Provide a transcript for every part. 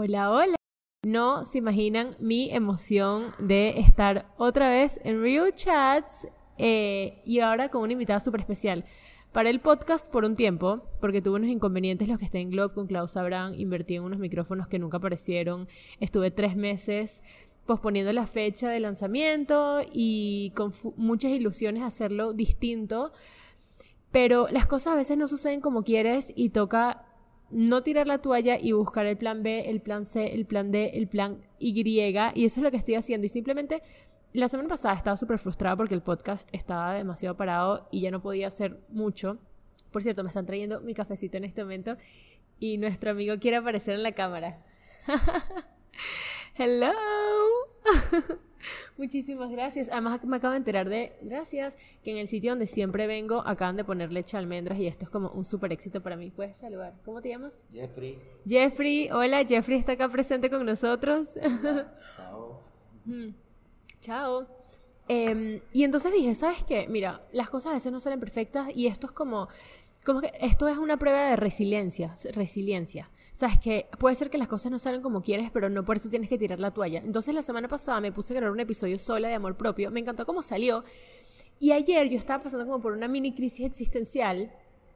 Hola, hola. No se imaginan mi emoción de estar otra vez en Real Chats eh, y ahora con una invitada súper especial. Para el podcast por un tiempo, porque tuve unos inconvenientes los que esté en Globe con Klaus Abraham, invertí en unos micrófonos que nunca aparecieron, estuve tres meses posponiendo la fecha de lanzamiento y con muchas ilusiones hacerlo distinto, pero las cosas a veces no suceden como quieres y toca no tirar la toalla y buscar el plan B, el plan C, el plan D, el plan Y. Y eso es lo que estoy haciendo. Y simplemente la semana pasada estaba súper frustrada porque el podcast estaba demasiado parado y ya no podía hacer mucho. Por cierto, me están trayendo mi cafecito en este momento y nuestro amigo quiere aparecer en la cámara. Hello. Muchísimas gracias. Además me acabo de enterar de, gracias, que en el sitio donde siempre vengo acaban de poner leche almendras y esto es como un súper éxito para mí. Puedes saludar. ¿Cómo te llamas? Jeffrey. Jeffrey, hola, Jeffrey está acá presente con nosotros. Chao. Chao. Em, y entonces dije, ¿sabes qué? Mira, las cosas a veces no salen perfectas y esto es como esto es una prueba de resiliencia, resiliencia. Sabes que puede ser que las cosas no salen como quieres, pero no por eso tienes que tirar la toalla. Entonces la semana pasada me puse a grabar un episodio sola de amor propio, me encantó cómo salió. Y ayer yo estaba pasando como por una mini crisis existencial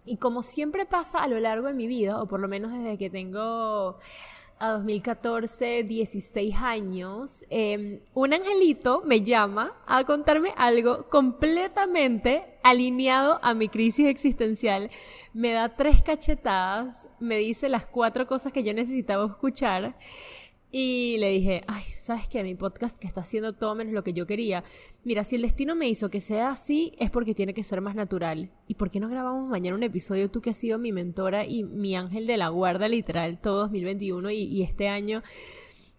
y como siempre pasa a lo largo de mi vida, o por lo menos desde que tengo a 2014, 16 años, em, un angelito me llama a contarme algo completamente alineado a mi crisis existencial. Me da tres cachetadas, me dice las cuatro cosas que yo necesitaba escuchar y le dije, ay, ¿sabes qué? Mi podcast que está haciendo todo menos lo que yo quería. Mira, si el destino me hizo que sea así, es porque tiene que ser más natural. ¿Y por qué no grabamos mañana un episodio tú que has sido mi mentora y mi ángel de la guarda literal todo 2021 y, y este año?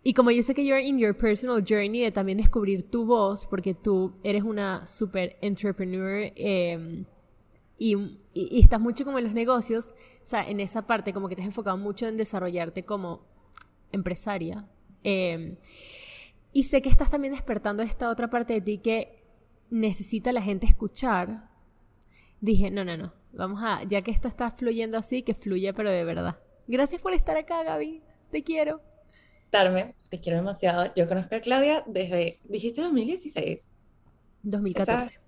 Y como yo sé que you're in your personal journey de también descubrir tu voz, porque tú eres una super entrepreneur em, y, y, estás mucho como en los negocios, o sea, en esa parte como que te has enfocado mucho en desarrollarte como empresaria. Em, y sé que estás también despertando esta otra parte de ti que necesita la gente escuchar. Dije, no, no, no, vamos a, ya que esto está fluyendo así, que fluya, pero de verdad. Gracias por estar acá, Gaby. Te quiero. Darme, te quiero demasiado. Yo conozco a Claudia desde, dijiste 2016. 2014.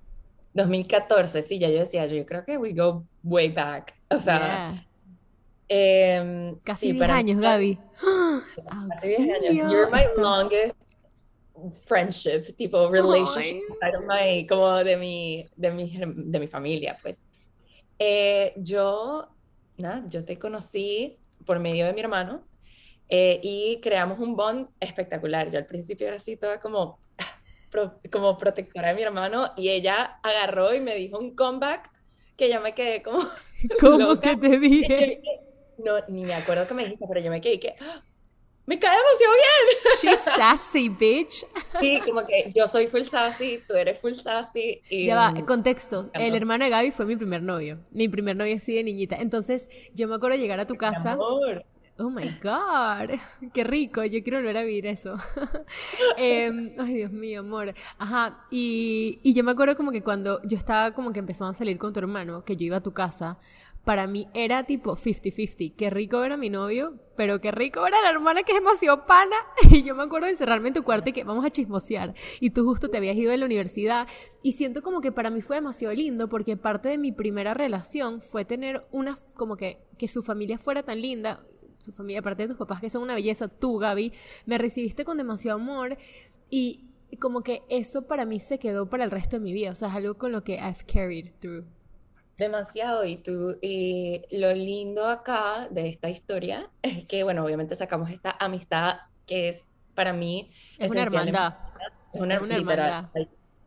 2014, sí, ya yo decía, yo creo que we go way back. O sea, Em, casi 10 años, Gaby. Casi 10 años. You're my longest friendship, tipo relationship, como de mi, de mi, de mi familia, pues. Eh, yo, nada, yo te conocí por medio de mi hermano eh, y creamos un bond espectacular. Yo al principio era así toda como, como protectora de mi hermano y ella agarró y me dijo un comeback que yo me quedé como... ¿Cómo que te dije? no, ni me acuerdo que me dijiste, pero yo me quedé que ¡Ah! me cae demasiado bien. She's sassy, bitch. Sí, como que yo soy full sassy, tú eres full sassy. Y... Ya va, contexto. El hermano de Gaby fue mi primer novio. Mi primer novio así de niñita. Entonces, yo me acuerdo llegar a tu casa. Amor. Oh my God, qué rico, yo quiero volver a vivir eso. Em, ay, Dios mío, amor. Ajá, y, y yo me acuerdo como que cuando yo estaba como que empezando a salir con tu hermano, que yo iba a tu casa, para mí era tipo 50-50. Qué rico era mi novio, pero qué rico era la hermana que es demasiado pana. Y yo me acuerdo de encerrarme en tu cuarto y que vamos a chismosear. Y tú justo te habías ido de la universidad. Y siento como que para mí fue demasiado lindo porque parte de mi primera relación fue tener una, como que, que su familia fuera tan linda. Su familia, aparte de tus papás que son una belleza, tú, Gaby, me recibiste con demasiado amor. Y como que eso para mí se quedó para el resto de mi vida. O sea, es algo con lo que I've carried through. Demasiado, y tú, y lo lindo acá de esta historia es que, bueno, obviamente sacamos esta amistad que es para mí... Es una hermandad. Es una, hermandad.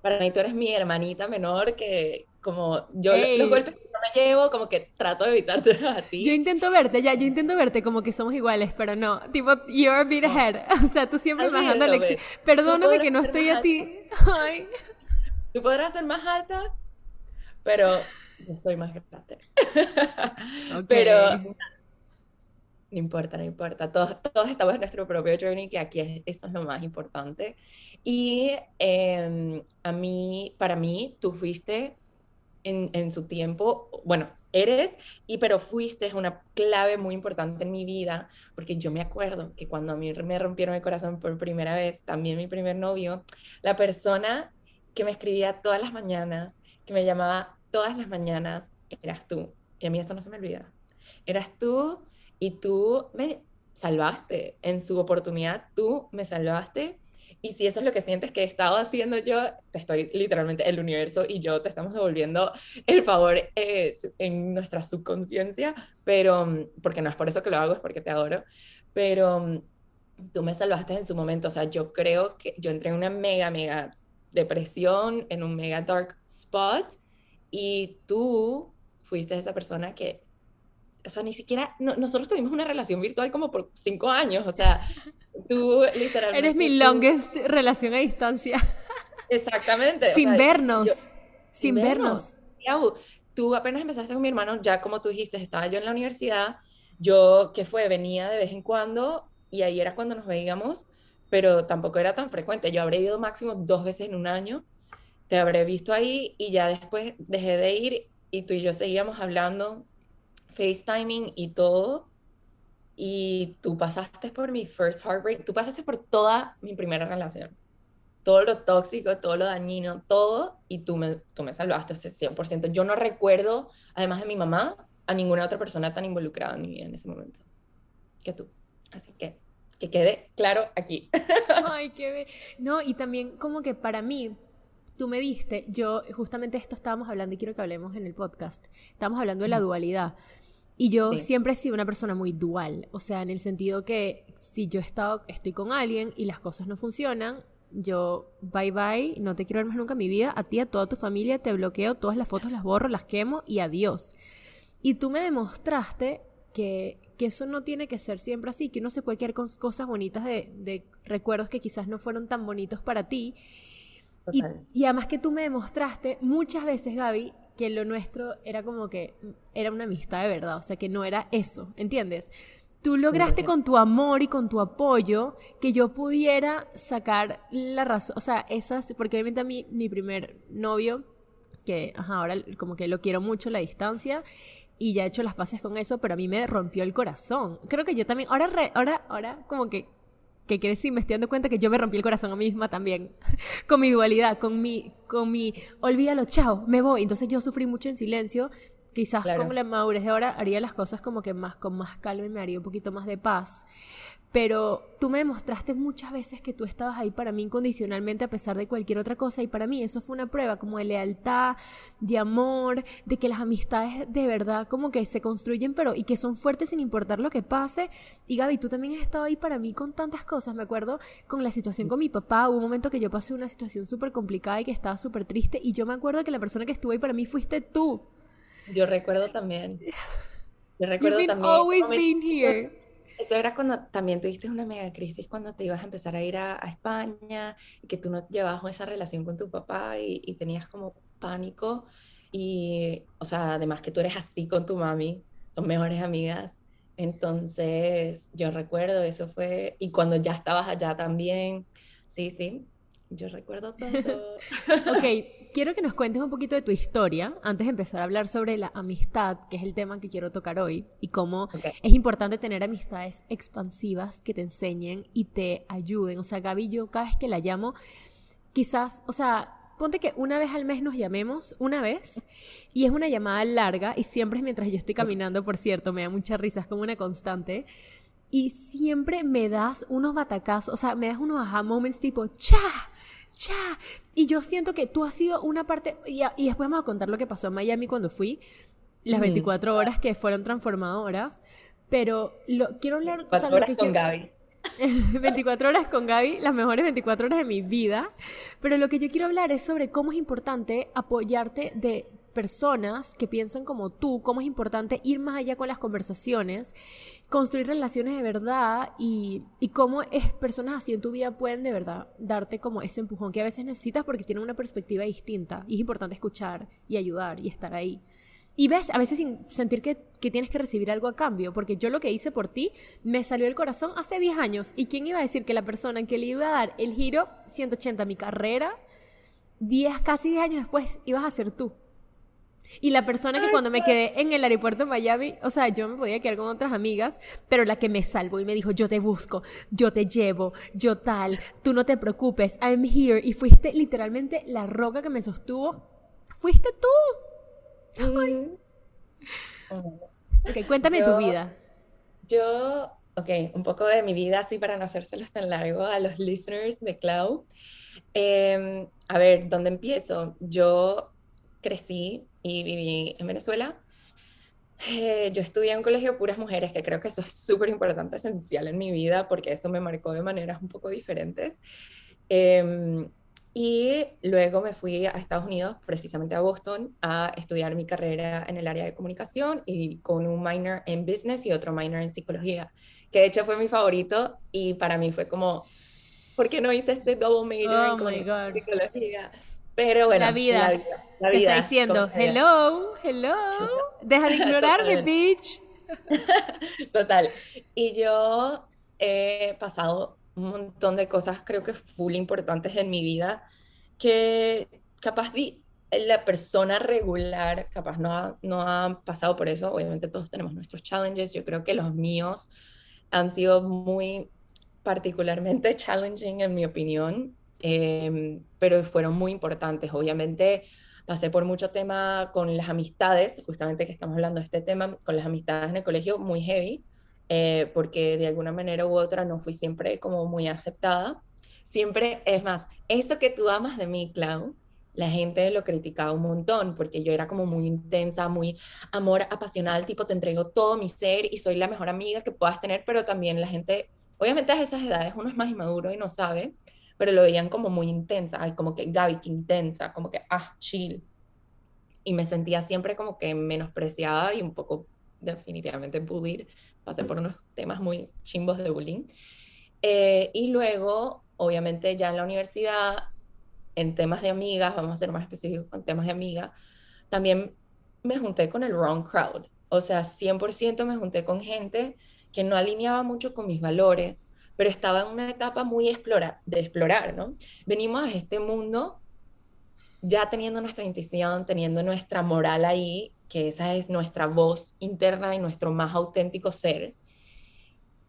Para mí tú eres mi hermanita menor que como yo los golpes que yo me llevo, como que trato de evitarte a ti. Yo intento verte, ya, yo intento verte como que somos iguales, pero no, tipo, you're a bit ahead. O sea, tú siempre me dando lecciones. Perdóname que no estoy a ti. Ay. Tú podrás ser más alta, pero yo soy más grande. Pero no importa, no importa. Todos, todos estamos en nuestro propio journey, que aquí eso es lo más importante. Y em, a mí, para mí, tú fuiste en, en, su tiempo, bueno, eres, y pero fuiste una clave muy importante en mi vida, porque yo me acuerdo que cuando a mí me rompieron el corazón por primera vez, también mi primer novio, la persona que me escribía todas las mañanas, que me llamaba todas las mañanas, eras tú. Y a mí eso no se me olvida. Eras tú y tú me salvaste. En su oportunidad, tú me salvaste. Y si eso es lo que sientes que he estado haciendo yo, te estoy literalmente, el universo y yo te estamos devolviendo el favor eh, en nuestra subconsciencia, pero, mm, porque no es por eso que lo hago, es porque te adoro, pero mm, tú me salvaste en su momento, o sea, yo creo que yo entré en una mega, mega depresión, en un mega dark spot, y tú fuiste esa persona que o sea, ni siquiera, nosotros tuvimos una relación virtual como por cinco años, o sea, tú literalmente... Eres mi longest relación a distancia. Exactamente. Sin vernos, sin vernos. Tú apenas empezaste con mi hermano, ya como tú dijiste, estaba yo en la universidad, yo, que fue? Venía de vez en cuando y ahí era cuando nos veíamos, pero tampoco era tan frecuente. Yo habré ido máximo dos veces en un año, te habré visto ahí y ya después dejé de ir y tú y yo seguíamos hablando FaceTiming y todo. Y tú pasaste por mi first heartbreak, tú pasaste por toda mi primera relación. Todo lo tóxico, todo lo dañino, todo, y tú me, tú me salvaste, ese 100%. Yo no recuerdo, además de mi mamá, a ninguna otra persona tan involucrada en mi vida en ese momento que tú. Así que que quede claro aquí. Ay, qué No, y también como que para mí, tú me diste, yo justamente esto estábamos hablando y quiero que hablemos en el podcast, estábamos hablando de la dualidad. Y yo siempre he sido una persona muy dual, o sea, en el sentido que si yo he estado, estoy con alguien y las cosas no funcionan, yo bye bye, no te quiero ver más nunca en mi vida, a ti, a toda tu familia, te bloqueo, todas las fotos las borro, las quemo y adiós. Y tú me demostraste que, que eso no tiene que ser siempre así, que uno se puede quedar con cosas bonitas de, de recuerdos que quizás no fueron tan bonitos para ti. Y, y, además que tú me demostraste muchas veces, Gaby, que lo nuestro era como que era una amistad de verdad, o sea, que no era eso, ¿entiendes? Tú lograste con tu amor y con tu apoyo que yo pudiera sacar la razón, o sea, esas, porque obviamente a mí, mi primer novio, que ahora como que lo quiero mucho la distancia, y ya he hecho las paces con eso, pero a mí me rompió el corazón. Creo que yo también, ahora, ahora, ahora como que que crecí, me estoy dando cuenta que yo me rompí el corazón a mí misma también, con mi dualidad, con mi, con mi, olvídalo, chao, me voy. Entonces yo sufrí mucho en silencio, quizás con la madurez de ahora haría las cosas como que más, con más calma y me haría un poquito más de paz pero tú me demostraste muchas veces que tú estabas ahí para mí incondicionalmente a pesar de cualquier otra cosa y para mí eso fue una prueba como de lealtad, de amor, de que las amistades de verdad como que se construyen pero y que son fuertes sin importar lo que pase y Gaby tú también has estado ahí para mí con tantas cosas, me acuerdo con la situación con mi papá, hubo un momento que yo pasé una situación súper complicada y que estaba súper triste y yo me acuerdo que la persona que estuvo ahí para mí fuiste tú. Yo recuerdo también. Yo recuerdo You've también. Always been here. Eso era cuando también tuviste una mega crisis cuando te ibas a empezar a ir a, España y que tú no llevabas esa relación con tu papá y, y, tenías como pánico. Y, o sea, además que tú eres así con tu mami, son mejores amigas. Entonces, yo recuerdo, eso fue, y cuando ya estabas allá también, sí, sí, yo recuerdo todo. ok, quiero que nos cuentes un poquito de tu historia antes de empezar a hablar sobre la amistad, que es el tema que quiero tocar hoy, y cómo es importante tener amistades expansivas que te enseñen y te ayuden. O sea, Gaby, yo cada vez que la llamo, quizás, o sea, ponte que una vez al mes nos llamemos, una vez, y es una llamada larga, y siempre es mientras yo estoy caminando, por cierto, me da mucha risa, es como una constante. Y siempre me das unos batacazos, o sea, me das unos aha moments tipo, ¡cha! ¡Cha! Y yo siento que tú has sido una parte, y, después vamos a contar lo que pasó en Miami cuando fui, las 24 horas que fueron transformadoras, pero lo, quiero hablar... 24 horas con Gaby. 24 horas con Gaby, las mejores 24 horas de mi vida, pero lo que yo quiero hablar es sobre cómo es importante apoyarte de personas que piensan como tú, cómo es importante ir más allá con las conversaciones, construir relaciones de verdad y, y cómo es, personas así en tu vida pueden de verdad darte como ese empujón que a veces necesitas porque tienen una perspectiva distinta y es importante escuchar y ayudar y estar ahí. Y ves, a veces sin sentir que, que, tienes que recibir algo a cambio, porque yo lo que hice por ti me salió del corazón hace 10 años. ¿Y quién iba a decir que la persona que le iba a dar el giro 180 a mi carrera, 10, casi 10 años después, ibas a ser tú? Y la persona que cuando me quedé en el aeropuerto de Miami, o sea, yo me podía quedar con otras amigas, pero la que me salvó y me dijo, yo te busco, yo te llevo, yo tal, tú no te preocupes, I'm here. Y fuiste literalmente la roca que me sostuvo. Fuiste tú. Mm. Ok, cuéntame tu vida. Yo, ok, un poco de mi vida, así para no hacérselos tan largo a los listeners de Cloud. Em, a ver, ¿dónde empiezo? Yo crecí y viví en Venezuela. Eh, yo estudié en un colegio de puras mujeres, que creo que eso es súper importante, esencial en mi vida, porque eso me marcó de maneras un poco diferentes. Em, y luego me fui a Estados Unidos, precisamente a Boston, a estudiar mi carrera en el área de comunicación y con un minor en business y otro minor en psicología, que de hecho fue mi favorito y para mí fue como, ¿por qué no hice este double major oh en psicología? Pero bueno, la vida, la vida, está diciendo, hello, hello, deja de ignorarme, bitch. Total. Y yo he pasado un montón de cosas, creo que full importantes en mi vida, que capaz di, la persona regular capaz no ha, no ha pasado por eso. Obviamente todos tenemos nuestros challenges. Yo creo que los míos han sido muy particularmente challenging en mi opinión. Em, pero fueron muy importantes. Obviamente pasé por mucho tema con las amistades, justamente que estamos hablando de este tema, con las amistades en el colegio, muy heavy, eh, porque de alguna manera u otra no fui siempre como muy aceptada. Siempre, es más, eso que tú amas de mí, Clau, la gente lo criticaba un montón porque yo era como muy intensa, muy amor apasional, tipo te entrego todo mi ser y soy la mejor amiga que puedas tener, pero también la gente, obviamente a esas edades uno es más inmaduro y no sabe, pero lo veían como muy intensa, ay, como que Gaby, qué intensa, como que, ah, chill. Y me sentía siempre como que menospreciada y un poco definitivamente bullied. Pasé por unos temas muy chimbos de bullying. Eh, y luego, obviamente, ya en la universidad, en temas de amigas, vamos a ser más específicos con temas de amigas, también me junté con el wrong crowd. O sea, 100% me junté con gente que no alineaba mucho con mis valores, pero estaba en una etapa muy de explorar, ¿no? Venimos a este mundo ya teniendo nuestra intuición, teniendo nuestra moral ahí, que esa es nuestra voz interna y nuestro más auténtico ser.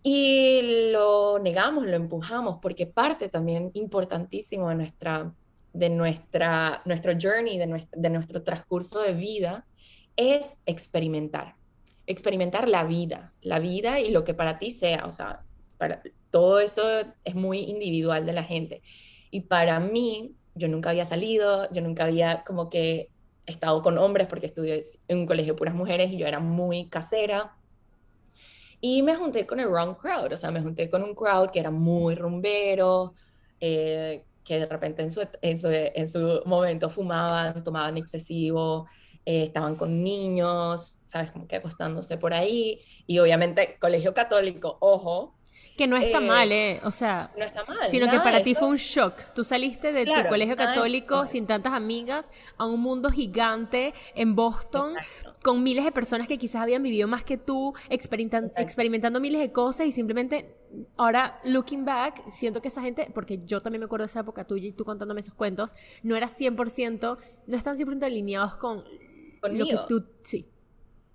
Y lo negamos, lo empujamos, porque parte también importantísimo de nuestra, de nuestra, nuestro journey, de nuestro, de nuestro transcurso de vida, es experimentar. Experimentar la vida, la vida y lo que para ti sea, o sea, para, todo eso es muy individual de la gente. Y para mí, yo nunca había salido, yo nunca había como que estado con hombres porque estudié en un colegio de puras mujeres y yo era muy casera. Y me junté con el wrong crowd, o sea, me junté con un crowd que era muy rumbero, eh, que de repente en su, en su, momento fumaban, tomaban excesivo, eh, estaban con niños, ¿sabes? Como que acostándose por ahí. Y obviamente, colegio católico, ojo, que no está mal, ¿eh? O sea, no está mal, sino que para ti fue un shock. Tú saliste de tu colegio católico sin tantas amigas a un mundo gigante en Boston con miles de personas que quizás habían vivido más que tú, experimentando, experimentando miles de cosas y simplemente ahora, looking back, siento que esa gente, porque yo también me acuerdo de esa época tuya y tú contándome esos cuentos, no era 100%, no están 100% alineados con conmigo. lo que tú, sí.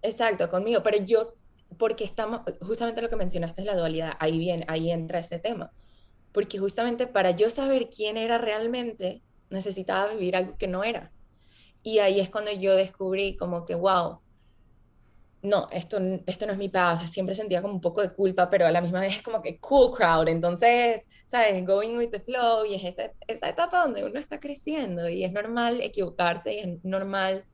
Exacto, conmigo, pero yo porque estamos, justamente lo que mencionaste es la dualidad, ahí viene, ahí entra ese tema. Porque justamente para yo saber quién era realmente, necesitaba vivir algo que no era. Y ahí es cuando yo descubrí como que, wow, no, esto, esto no es mi paz, siempre sentía como un poco de culpa, pero a la misma vez es como que cool crowd, entonces, ¿sabes? Going with the flow, y es esa, esa etapa donde uno está creciendo, y es normal equivocarse, y es normal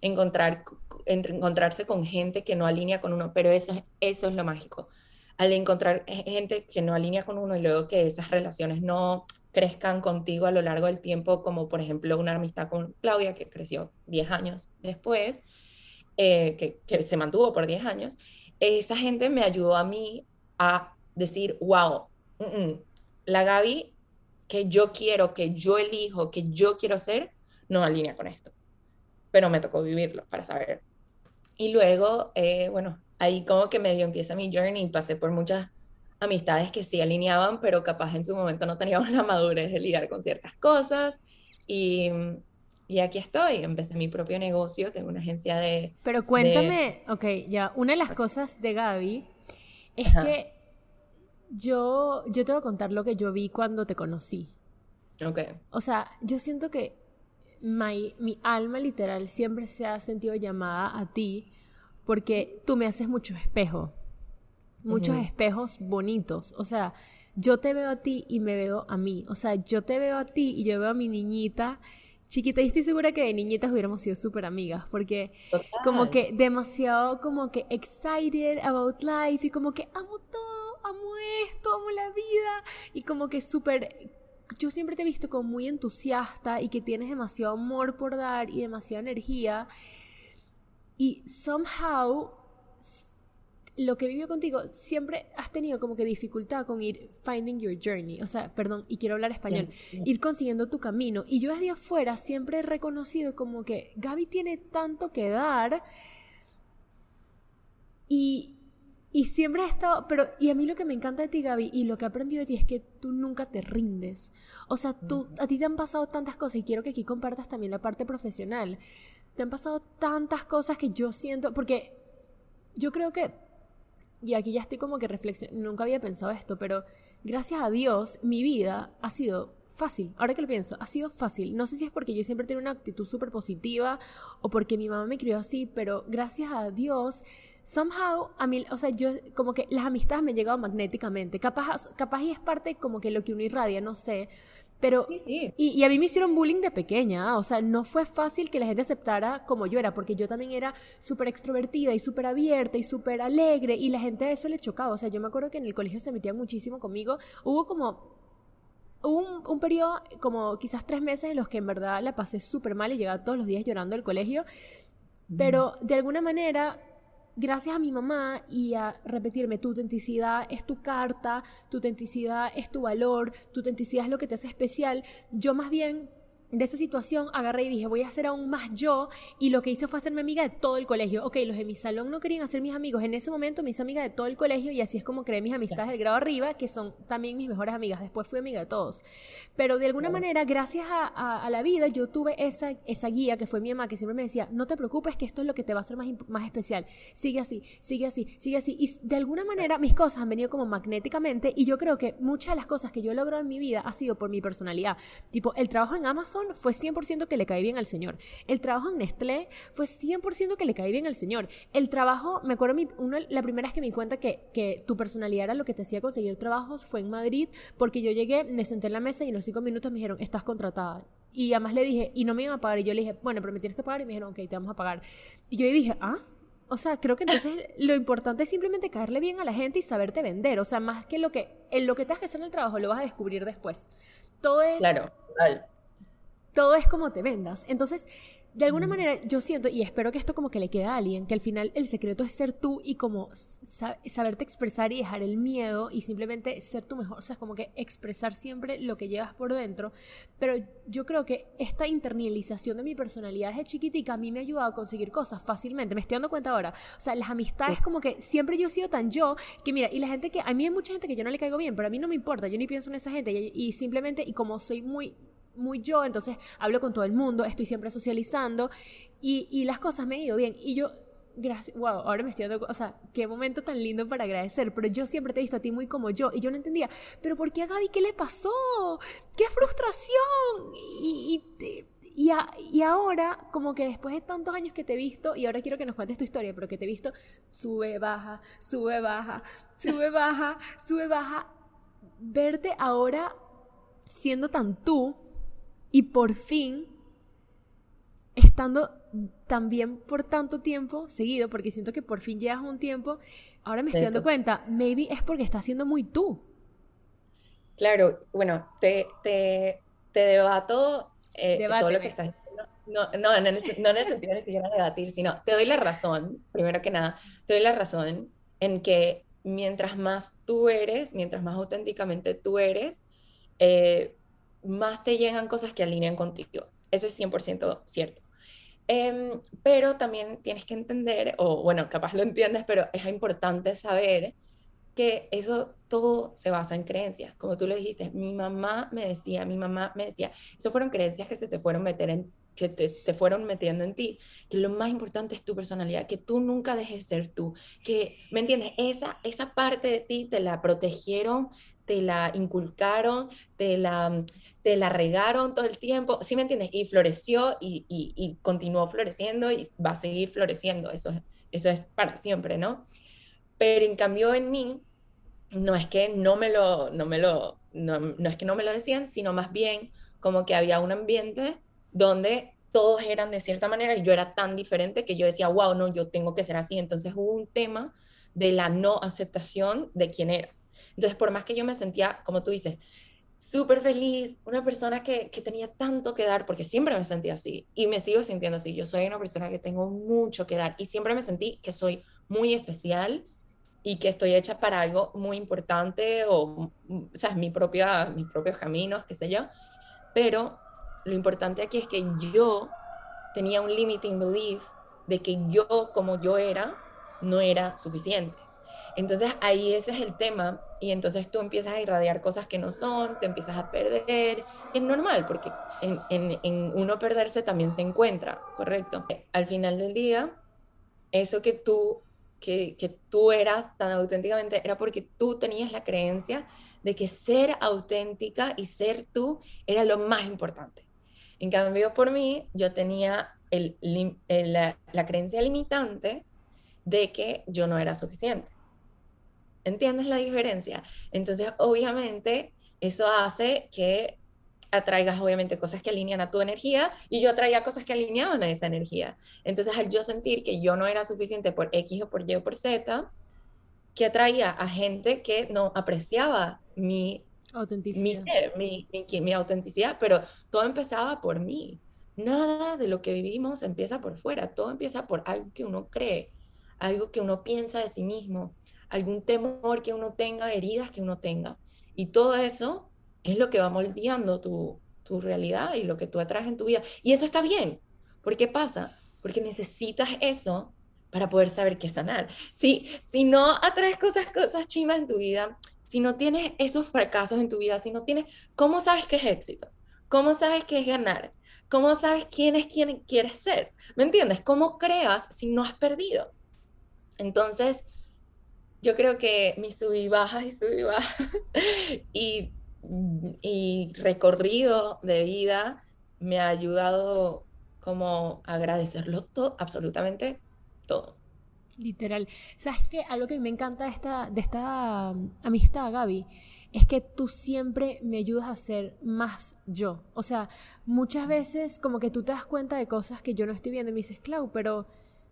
encontrar, encontrarse con gente que no alinea con uno, pero eso, eso es lo mágico. Al encontrar gente que no alinea con uno y luego que esas relaciones no crezcan contigo a lo largo del tiempo, como por ejemplo una amistad con Claudia, que creció 10 años después, eh, que, se mantuvo por 10 años, esa gente me ayudó a mí a decir, wow, mm, mm, la Gaby que yo quiero, que yo elijo, que yo quiero ser, no alinea con esto pero me tocó vivirlo para saber. Y luego, eh, bueno, ahí como que medio empieza mi journey, pasé por muchas amistades que sí alineaban, pero capaz en su momento no teníamos la madurez de lidiar con ciertas cosas. Y y aquí estoy, empecé mi propio negocio, tengo una agencia de... Pero cuéntame, ok, ya, una de las cosas de Gaby es que yo, yo te voy a contar lo que yo vi cuando te conocí. Ok. O sea, yo siento que mi, mi alma literal siempre se ha sentido llamada a ti porque tú me haces mucho espejo, muchos espejos bonitos. O sea, yo te veo a ti y me veo a mí. O sea, yo te veo a ti y yo veo a mi niñita chiquita y estoy segura que de niñitas hubiéramos sido súper amigas porque como que demasiado como que excited about life y como que amo todo, amo esto, amo la vida y como que súper yo siempre te he visto como muy entusiasta y que tienes demasiado amor por dar y demasiada energía. Y somehow lo que vivió contigo, siempre has tenido como que dificultad con ir finding your journey, o sea, perdón, y quiero hablar español, ir consiguiendo tu camino. Y yo desde afuera siempre he reconocido como que Gaby tiene tanto que dar. Y, y siempre ha estado, pero, y a mí lo que me encanta de ti, Gaby, y lo que he aprendido de ti es que tú nunca te rindes. O sea, tú, a ti te han pasado tantas cosas y quiero que aquí compartas también la parte profesional. Te han pasado tantas cosas que yo siento, porque yo creo que y aquí ya estoy como que reflexionando, nunca había pensado esto, pero gracias a Dios mi vida ha sido fácil. Ahora que lo pienso, ha sido fácil. No sé si es porque yo siempre tengo una actitud súper positiva o porque mi mamá me crió así, pero gracias a Dios, somehow, a mí, o sea, yo como que las amistades me han llegado magnéticamente. Capaz, capaz y es parte como que lo que uno irradia, no sé. Pero, Y, a mí me hicieron bullying de pequeña, ¿ah? o sea, no fue fácil que la gente aceptara como yo era, porque yo también era súper extrovertida y súper abierta y súper alegre, y la gente a eso le chocaba, o sea, yo me acuerdo que en el colegio se metían muchísimo conmigo, hubo como un, un periodo, como quizás tres meses en los que en verdad la pasé súper mal y llegaba todos los días llorando al colegio, pero de alguna manera gracias a mi mamá y a repetirme, tu autenticidad es tu carta, tu autenticidad es tu valor, tu autenticidad es lo que te hace especial, yo más bien de esa situación agarré y dije, voy a ser aún más yo. Y lo que hice fue hacerme amiga de todo el colegio. Ok, los de mi salón no querían hacer mis amigos. En ese momento me hice amiga de todo el colegio y así es como creé mis amistades del grado arriba, que son también mis mejores amigas. Después fui amiga de todos. Pero de alguna manera, gracias a, la vida, yo tuve esa, esa guía que fue mi mamá, que siempre me decía, no te preocupes, que esto es lo que te va a hacer más, más especial. Sigue así, sigue así, sigue así. Y de alguna manera mis cosas han venido como magnéticamente y yo creo que muchas de las cosas que yo he logrado en mi vida ha sido por mi personalidad. Tipo, el trabajo en Amazon fue 100% que le cae bien al Señor. El trabajo en Nestlé fue 100% que le cae bien al Señor. El trabajo, me acuerdo, la primera vez que me cuenta que, que tu personalidad era lo que te hacía conseguir trabajos fue en Madrid, porque yo llegué, me senté en la mesa y en los cinco minutos me dijeron, estás contratada. Y además le dije, y no me iban a pagar. Y yo le dije, bueno, pero me tienes que pagar. Y me dijeron, ok, te vamos a pagar. Y yo dije, ah, o sea, creo que entonces lo importante es simplemente caerle bien a la gente y saberte vender. O sea, más que lo que, en lo que te has que hacer en el trabajo, lo vas a descubrir después. Todo es. Claro, todo es como te vendas. Entonces, de alguna manera yo siento, y espero que esto como que le quede a alguien, que al final el secreto es ser tú y como saberte expresar y dejar el miedo y simplemente ser tú mejor, o sea, como que expresar siempre lo que llevas por dentro. Pero yo creo que esta internalización de mi personalidad desde chiquitica a mí me ha ayudado a conseguir cosas fácilmente, me estoy dando cuenta ahora. O sea, las amistades como que siempre yo he sido tan yo, que mira, y la gente que, a mí hay mucha gente que yo no le caigo bien, pero a mí no me importa, yo ni pienso en esa gente y simplemente, y como soy muy muy yo, entonces hablo con todo el mundo, estoy siempre socializando y, las cosas me han ido bien. Y yo, gracias, wow, ahora me estoy dando, o sea, qué momento tan lindo para agradecer, pero yo siempre te he visto a ti muy como yo y yo no entendía, pero ¿por qué a Gaby qué le pasó? ¡Qué frustración! Y, y, y, ahora, como que después de tantos años que te he visto, y ahora quiero que nos cuentes tu historia, pero que te he visto, sube, baja, sube, baja, sube, baja, sube, baja, verte ahora siendo tan tú, y por fin, estando también por tanto tiempo seguido, porque siento que por fin llegas un tiempo, ahora me estoy dando cuenta, maybe es porque estás siendo muy tú. Claro, bueno, te, te, te debato eh, todo lo que estás diciendo. No, no, no, el, no en el sentido de que debatir, sino te doy la razón, primero que nada, te doy la razón en que mientras más tú eres, mientras más auténticamente tú eres, eh, más te llegan cosas que alinean contigo. Eso es 100% cierto. Em, pero también tienes que entender, o bueno, capaz lo entiendes, pero es importante saber que eso todo se basa en creencias. Como tú lo dijiste, mi mamá me decía, mi mamá me decía, eso fueron creencias que se te fueron meter que te, fueron metiendo en ti, que lo más importante es tu personalidad, que tú nunca dejes de ser tú, que, ¿me entiendes? Esa, esa parte de ti te la protegieron, te la inculcaron, te la, te la regaron todo el tiempo, ¿sí me entiendes? Y floreció y, y, y continuó floreciendo y va a seguir floreciendo, eso, eso es para siempre, ¿no? Pero en cambio en mí, no es que no me lo, no me lo, no, no es que no me lo decían, sino más bien como que había un ambiente donde todos eran de cierta manera y yo era tan diferente que yo decía, wow, no, yo tengo que ser así. Entonces hubo un tema de la no aceptación de quién era. Entonces, por más que yo me sentía, como tú dices, súper feliz, una persona que, que, tenía tanto que dar, porque siempre me sentí así y me sigo sintiendo así. Yo soy una persona que tengo mucho que dar y siempre me sentí que soy muy especial y que estoy hecha para algo muy importante o, o sea, mi propia, mis propios caminos, qué sé yo. Pero lo importante aquí es que yo tenía un limiting belief de que yo como yo era no era suficiente. Entonces ahí ese es el tema y entonces tú empiezas a irradiar cosas que no son, te empiezas a perder. Es normal porque en, en, en uno perderse también se encuentra, ¿correcto? Al final del día, eso que tú, que, que tú eras tan auténticamente era porque tú tenías la creencia de que ser auténtica y ser tú era lo más importante. En cambio, por mí, yo tenía el, la, la creencia limitante de que yo no era suficiente. ¿Entiendes la diferencia? Entonces, obviamente, eso hace que atraigas obviamente cosas que alinean a tu energía y yo atraía cosas que alineaban a esa energía. Entonces, al yo sentir que yo no era suficiente por X o por Y o por Z, que atraía a gente que no apreciaba mi autenticidad, mi, mi, mi autenticidad, pero todo empezaba por mí. Nada de lo que vivimos empieza por fuera, todo empieza por algo que uno cree, algo que uno piensa de sí mismo, algún temor que uno tenga, heridas que uno tenga. Y todo eso es lo que va moldeando tu, tu realidad y lo que tú atraes en tu vida. Y eso está bien. ¿Por qué pasa? Porque necesitas eso para poder saber qué sanar. Si, si no atraes cosas, cosas chimas en tu vida, si no tienes esos fracasos en tu vida, si no tienes, ¿cómo sabes qué es éxito? ¿Cómo sabes qué es ganar? ¿Cómo sabes quién es quien quieres ser? ¿Me entiendes? ¿Cómo creas si no has perdido? Entonces, yo creo que mi sub y bajas y y recorrido de vida me ha ayudado como agradecerlo todo, absolutamente todo. Literal. ¿Sabes qué? Algo que me encanta de esta, de esta um, amistad, Gaby, es que tú siempre me ayudas a ser más yo. O sea, muchas veces como que tú te das cuenta de cosas que yo no estoy viendo y me dices, Clau, pero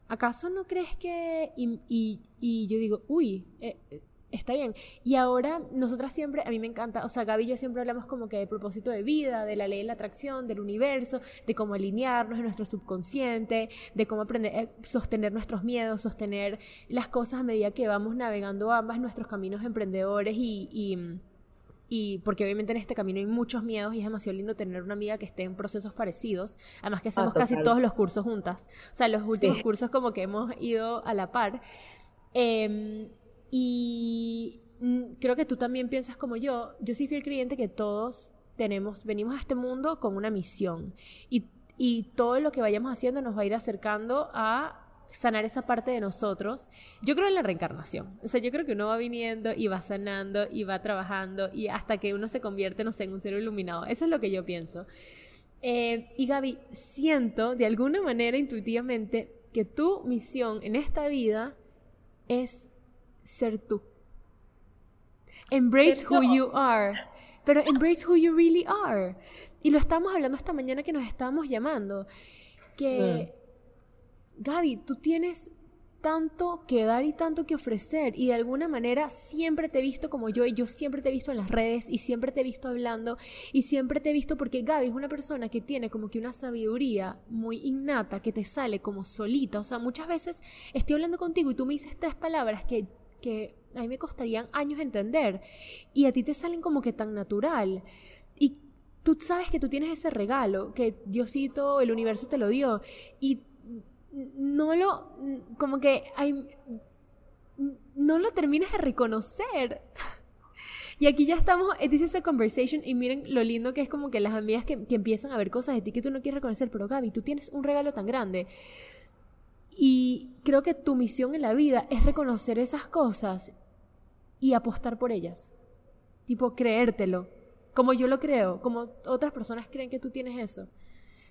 ¿acaso no crees que...? Y, y, yo digo, uy, eh, eh, está bien. Y ahora nosotras siempre, a mí me encanta, o sea, Gaby y yo siempre hablamos como que de propósito de vida, de la ley de la atracción, del universo, de cómo alinearnos en nuestro subconsciente, de cómo aprender, eh, sostener nuestros miedos, sostener las cosas a medida que vamos navegando ambas nuestros caminos emprendedores y y porque obviamente en este camino hay muchos miedos y es demasiado lindo tener una amiga que esté en procesos parecidos. Además que hacemos ah, casi todos los cursos juntas. O sea, los últimos cursos como que hemos ido a la par. Em, y creo que tú también piensas como yo. Yo soy fiel creyente que todos tenemos, venimos a este mundo con una misión. Y, y todo lo que vayamos haciendo nos va a ir acercando a sanar esa parte de nosotros. Yo creo en la reencarnación. O sea, yo creo que uno va viniendo y va sanando y va trabajando y hasta que uno se convierte, no sé, en un ser iluminado. Eso es lo que yo pienso. Eh, y Gaby, siento de alguna manera intuitivamente que tu misión en esta vida es ser tú. Embrace who you are. Pero embrace who you really are. Y lo estamos hablando esta mañana que nos estábamos llamando. Que mm. Gaby, tú tienes tanto que dar y tanto que ofrecer y de alguna manera siempre te he visto como yo y yo siempre te he visto en las redes y siempre te he visto hablando y siempre te he visto porque Gaby es una persona que tiene como que una sabiduría muy innata que te sale como solita, o sea, muchas veces estoy hablando contigo y tú me dices tres palabras que, que a mí me costarían años entender y a ti te salen como que tan natural. Y tú sabes que tú tienes ese regalo que Diosito, el universo te lo dio y no lo, como que hay, no lo terminas de reconocer. Y aquí ya estamos, dice esa conversation y miren lo lindo que es como que las amigas que, que empiezan a ver cosas de ti que tú no quieres reconocer, pero Gaby, tú tienes un regalo tan grande. Y creo que tu misión en la vida es reconocer esas cosas y apostar por ellas. Tipo, creértelo. Como yo lo creo, como otras personas creen que tú tienes eso.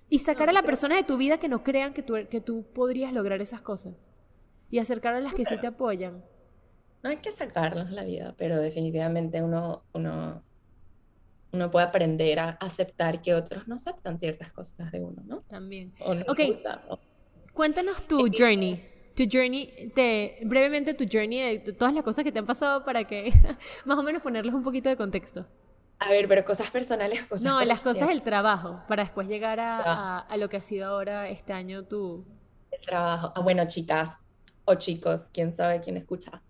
Y sacar a las personas de tu vida que no crean que tú, que tú podrías lograr esas cosas. Y acercar a las que sí te apoyan. No hay que sacarlos la vida, pero definitivamente uno, uno, uno puede aprender a aceptar que otros no aceptan ciertas cosas de uno, ¿no? También. ok. Cuéntanos tu journey. Tu journey, te, brevemente tu journey de todas las cosas que te han pasado para que más o menos ponerles un poquito de contexto. A ver, pero cosas personales, cosas. No, las cosas del trabajo, para después llegar a, a, lo que ha sido ahora este año tu. El trabajo. Ah, bueno, chicas o chicos, quién sabe quién escucha.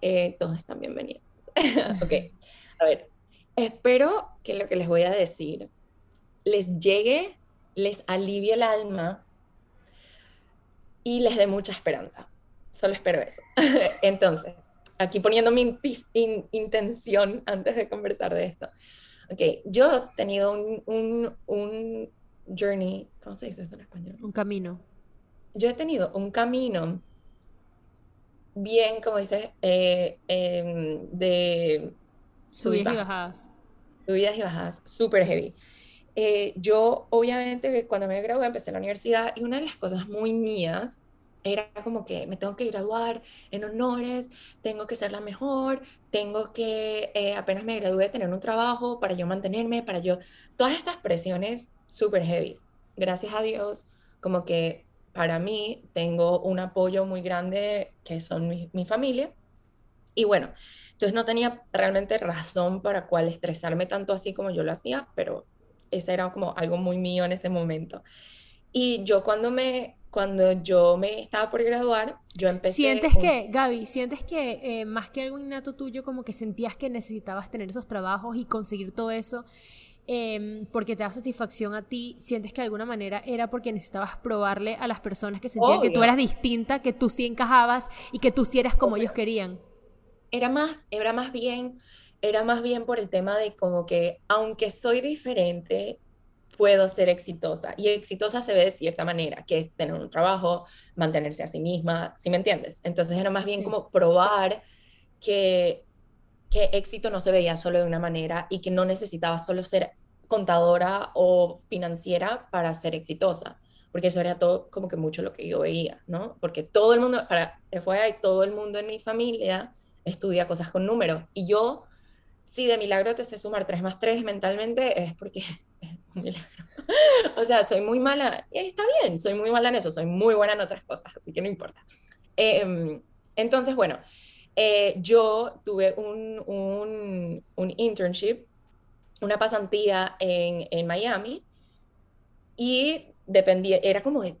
Eh, todos están bienvenidos. ok, a ver. Espero que lo que les voy a decir les llegue, les alivie el alma y les dé mucha esperanza. Solo espero eso. Entonces, aquí poniendo mi intención antes de conversar de esto. Ok, yo he tenido un, un, un, journey, ¿cómo se dice eso en español? Un camino. Yo he tenido un camino bien, como dices, eh, em, de... Subidas y bajadas. Subidas y bajadas, súper heavy. Eh, yo, obviamente, cuando me gradué, empecé la universidad y una de las cosas muy mías era como que me tengo que graduar en honores, tengo que ser la mejor, tengo que, eh, apenas me gradué, tener un trabajo para yo mantenerme, para yo, todas estas presiones súper heavy. Gracias a Dios, como que para mí tengo un apoyo muy grande que son mi, mi familia. Y bueno, entonces no tenía realmente razón para cuál estresarme tanto así como yo lo hacía, pero ese era como algo muy mío en ese momento. Y yo cuando me cuando yo me estaba por graduar, yo empecé... ¿Sientes que, Gaby, sientes que eh, más que algo innato tuyo, como que sentías que necesitabas tener esos trabajos y conseguir todo eso em, porque te da satisfacción a ti? ¿Sientes que de alguna manera era porque necesitabas probarle a las personas que sentían que tú eras distinta, que tú sí encajabas y que tú sí eras como ellos querían? Era más, era más bien, era más bien por el tema de como que, aunque soy diferente, puedo ser exitosa. Y exitosa se ve de cierta manera, que es tener un trabajo, mantenerse a sí misma, ¿sí me entiendes? Entonces era más bien como probar que, que éxito no se veía solo de una manera y que no necesitaba solo ser contadora o financiera para ser exitosa, porque eso era todo como que mucho lo que yo veía, ¿no? Porque todo el mundo, para FYI, todo el mundo en mi familia estudia cosas con números y yo, si de milagro te sé sumar 3 más 3 mentalmente, es porque o sea, soy muy mala, y está bien, soy muy mala en eso, soy muy buena en otras cosas, así que no importa. Em, entonces, bueno, eh, yo tuve un, un, un, internship, una pasantía en, en, Miami, y dependía, era como de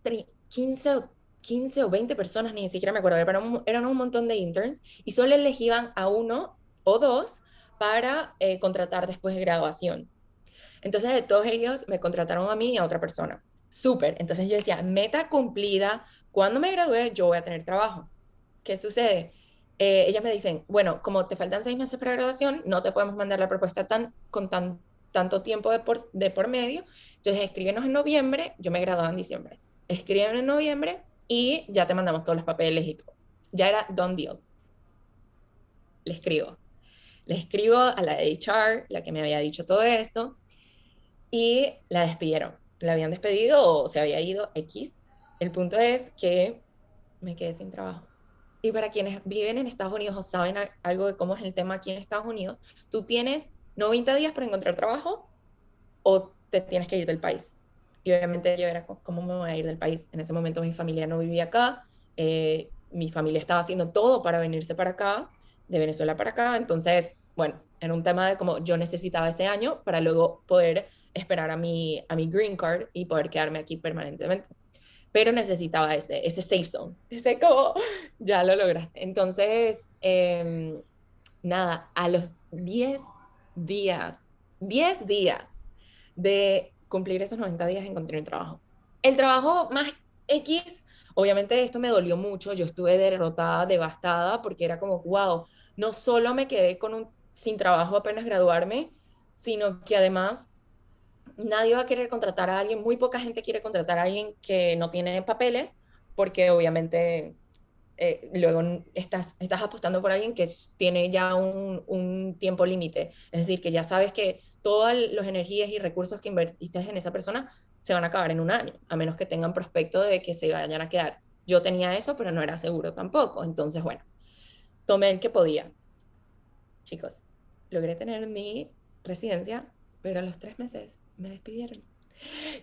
15 o 15 o 20 personas, ni siquiera me acuerdo, pero eran un montón de interns, y solo elegían a uno o dos para eh, contratar después de graduación. Entonces de todos ellos me contrataron a mí y a otra persona. Súper. Entonces yo decía, meta cumplida, cuando me gradué yo voy a tener trabajo. ¿Qué sucede? Eh, ellas me dicen, bueno, como te faltan seis meses para graduación, no te podemos mandar la propuesta tan, con tan, tanto tiempo de por, de por medio. Entonces escríbenos en noviembre, yo me graduaba en diciembre. Escríbenos en noviembre y ya te mandamos todos los papeles y todo. Ya era done deal. Le escribo. Le escribo a la HR, la que me había dicho todo esto y la despidieron. La habían despedido o se había ido X. El punto es que me quedé sin trabajo. Y para quienes viven en Estados Unidos o saben algo de cómo es el tema aquí en Estados Unidos, tú tienes 90 días para encontrar trabajo o te tienes que ir del país. Y obviamente yo era, ¿cómo me voy a ir del país? En ese momento mi familia no vivía acá, eh, mi familia estaba haciendo todo para venirse para acá, de Venezuela para acá, entonces, bueno, era un tema de como yo necesitaba ese año para luego poder esperar a mi, a mi green card y poder quedarme aquí permanentemente. Pero necesitaba ese, ese safe zone, ese como, ya lo lograste. Entonces, em, nada, a los 10 días, 10 días de cumplir esos 90 días encontré un trabajo. El trabajo más X, obviamente esto me dolió mucho, yo estuve derrotada, devastada, porque era como, wow, no solo me quedé con un sin trabajo apenas graduarme, sino que además nadie va a querer contratar a alguien, muy poca gente quiere contratar a alguien que no tiene papeles, porque obviamente eh, luego estás, apostando por alguien que tiene ya un, un tiempo límite. Es decir, que ya sabes que todas las energías y recursos que invertiste en esa persona se van a acabar en un año, a menos que tengan prospecto de que se vayan a quedar. Yo tenía eso, pero no era seguro tampoco. Entonces, bueno, tomé el que podía. Chicos, logré tener mi residencia, pero a los tres meses me despidieron.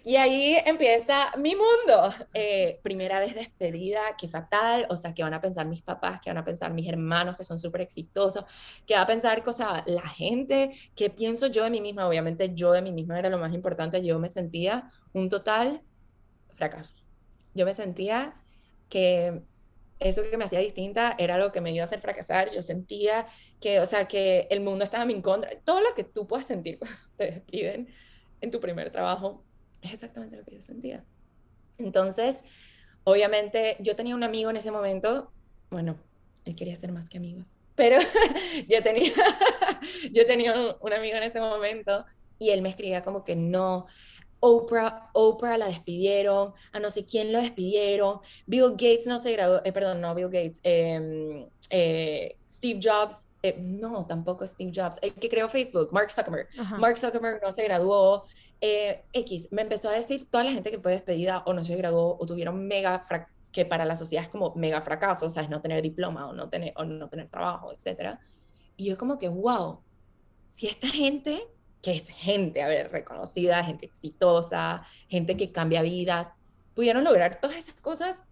Y ahí empieza mi mundo. Eh, primera vez despedida, qué fatal. O sea, ¿qué van a pensar mis papás? ¿Qué van a pensar mis hermanos que son súper exitosos? ¿Qué va a pensar cosa, la gente? ¿Qué pienso yo de mí misma? Obviamente yo de mí misma era lo más importante. Yo me sentía un total fracaso. Yo me sentía que eso que me hacía distinta era lo que me iba a hacer fracasar. Yo sentía que, o sea, que el mundo estaba en mi contra. Todo lo que tú puedas sentir cuando te despiden en tu primer trabajo es exactamente lo que yo sentía. Entonces, obviamente, yo tenía un amigo en ese momento, bueno, él quería ser más que amigos, pero yo tenía, yo tenía un, amigo en ese momento y él me escribía como que no, Oprah, Oprah la despidieron, a no sé quién lo despidieron, Bill Gates no se graduó, eh, perdón, no Bill Gates, eh, eh, Steve Jobs, eh, no, tampoco Steve Jobs, el que creó Facebook, Mark Zuckerberg, Mark Zuckerberg no se graduó, eh, X, me empezó a decir toda la gente que fue despedida o no se graduó o tuvieron mega, que para la sociedad es como mega fracaso, o sea, es no tener diploma o no tener, o no tener trabajo, etc. Y yo como que, wow, si esta gente, que es gente, a ver, reconocida, gente exitosa, gente que cambia vidas, pudieron lograr todas esas cosas,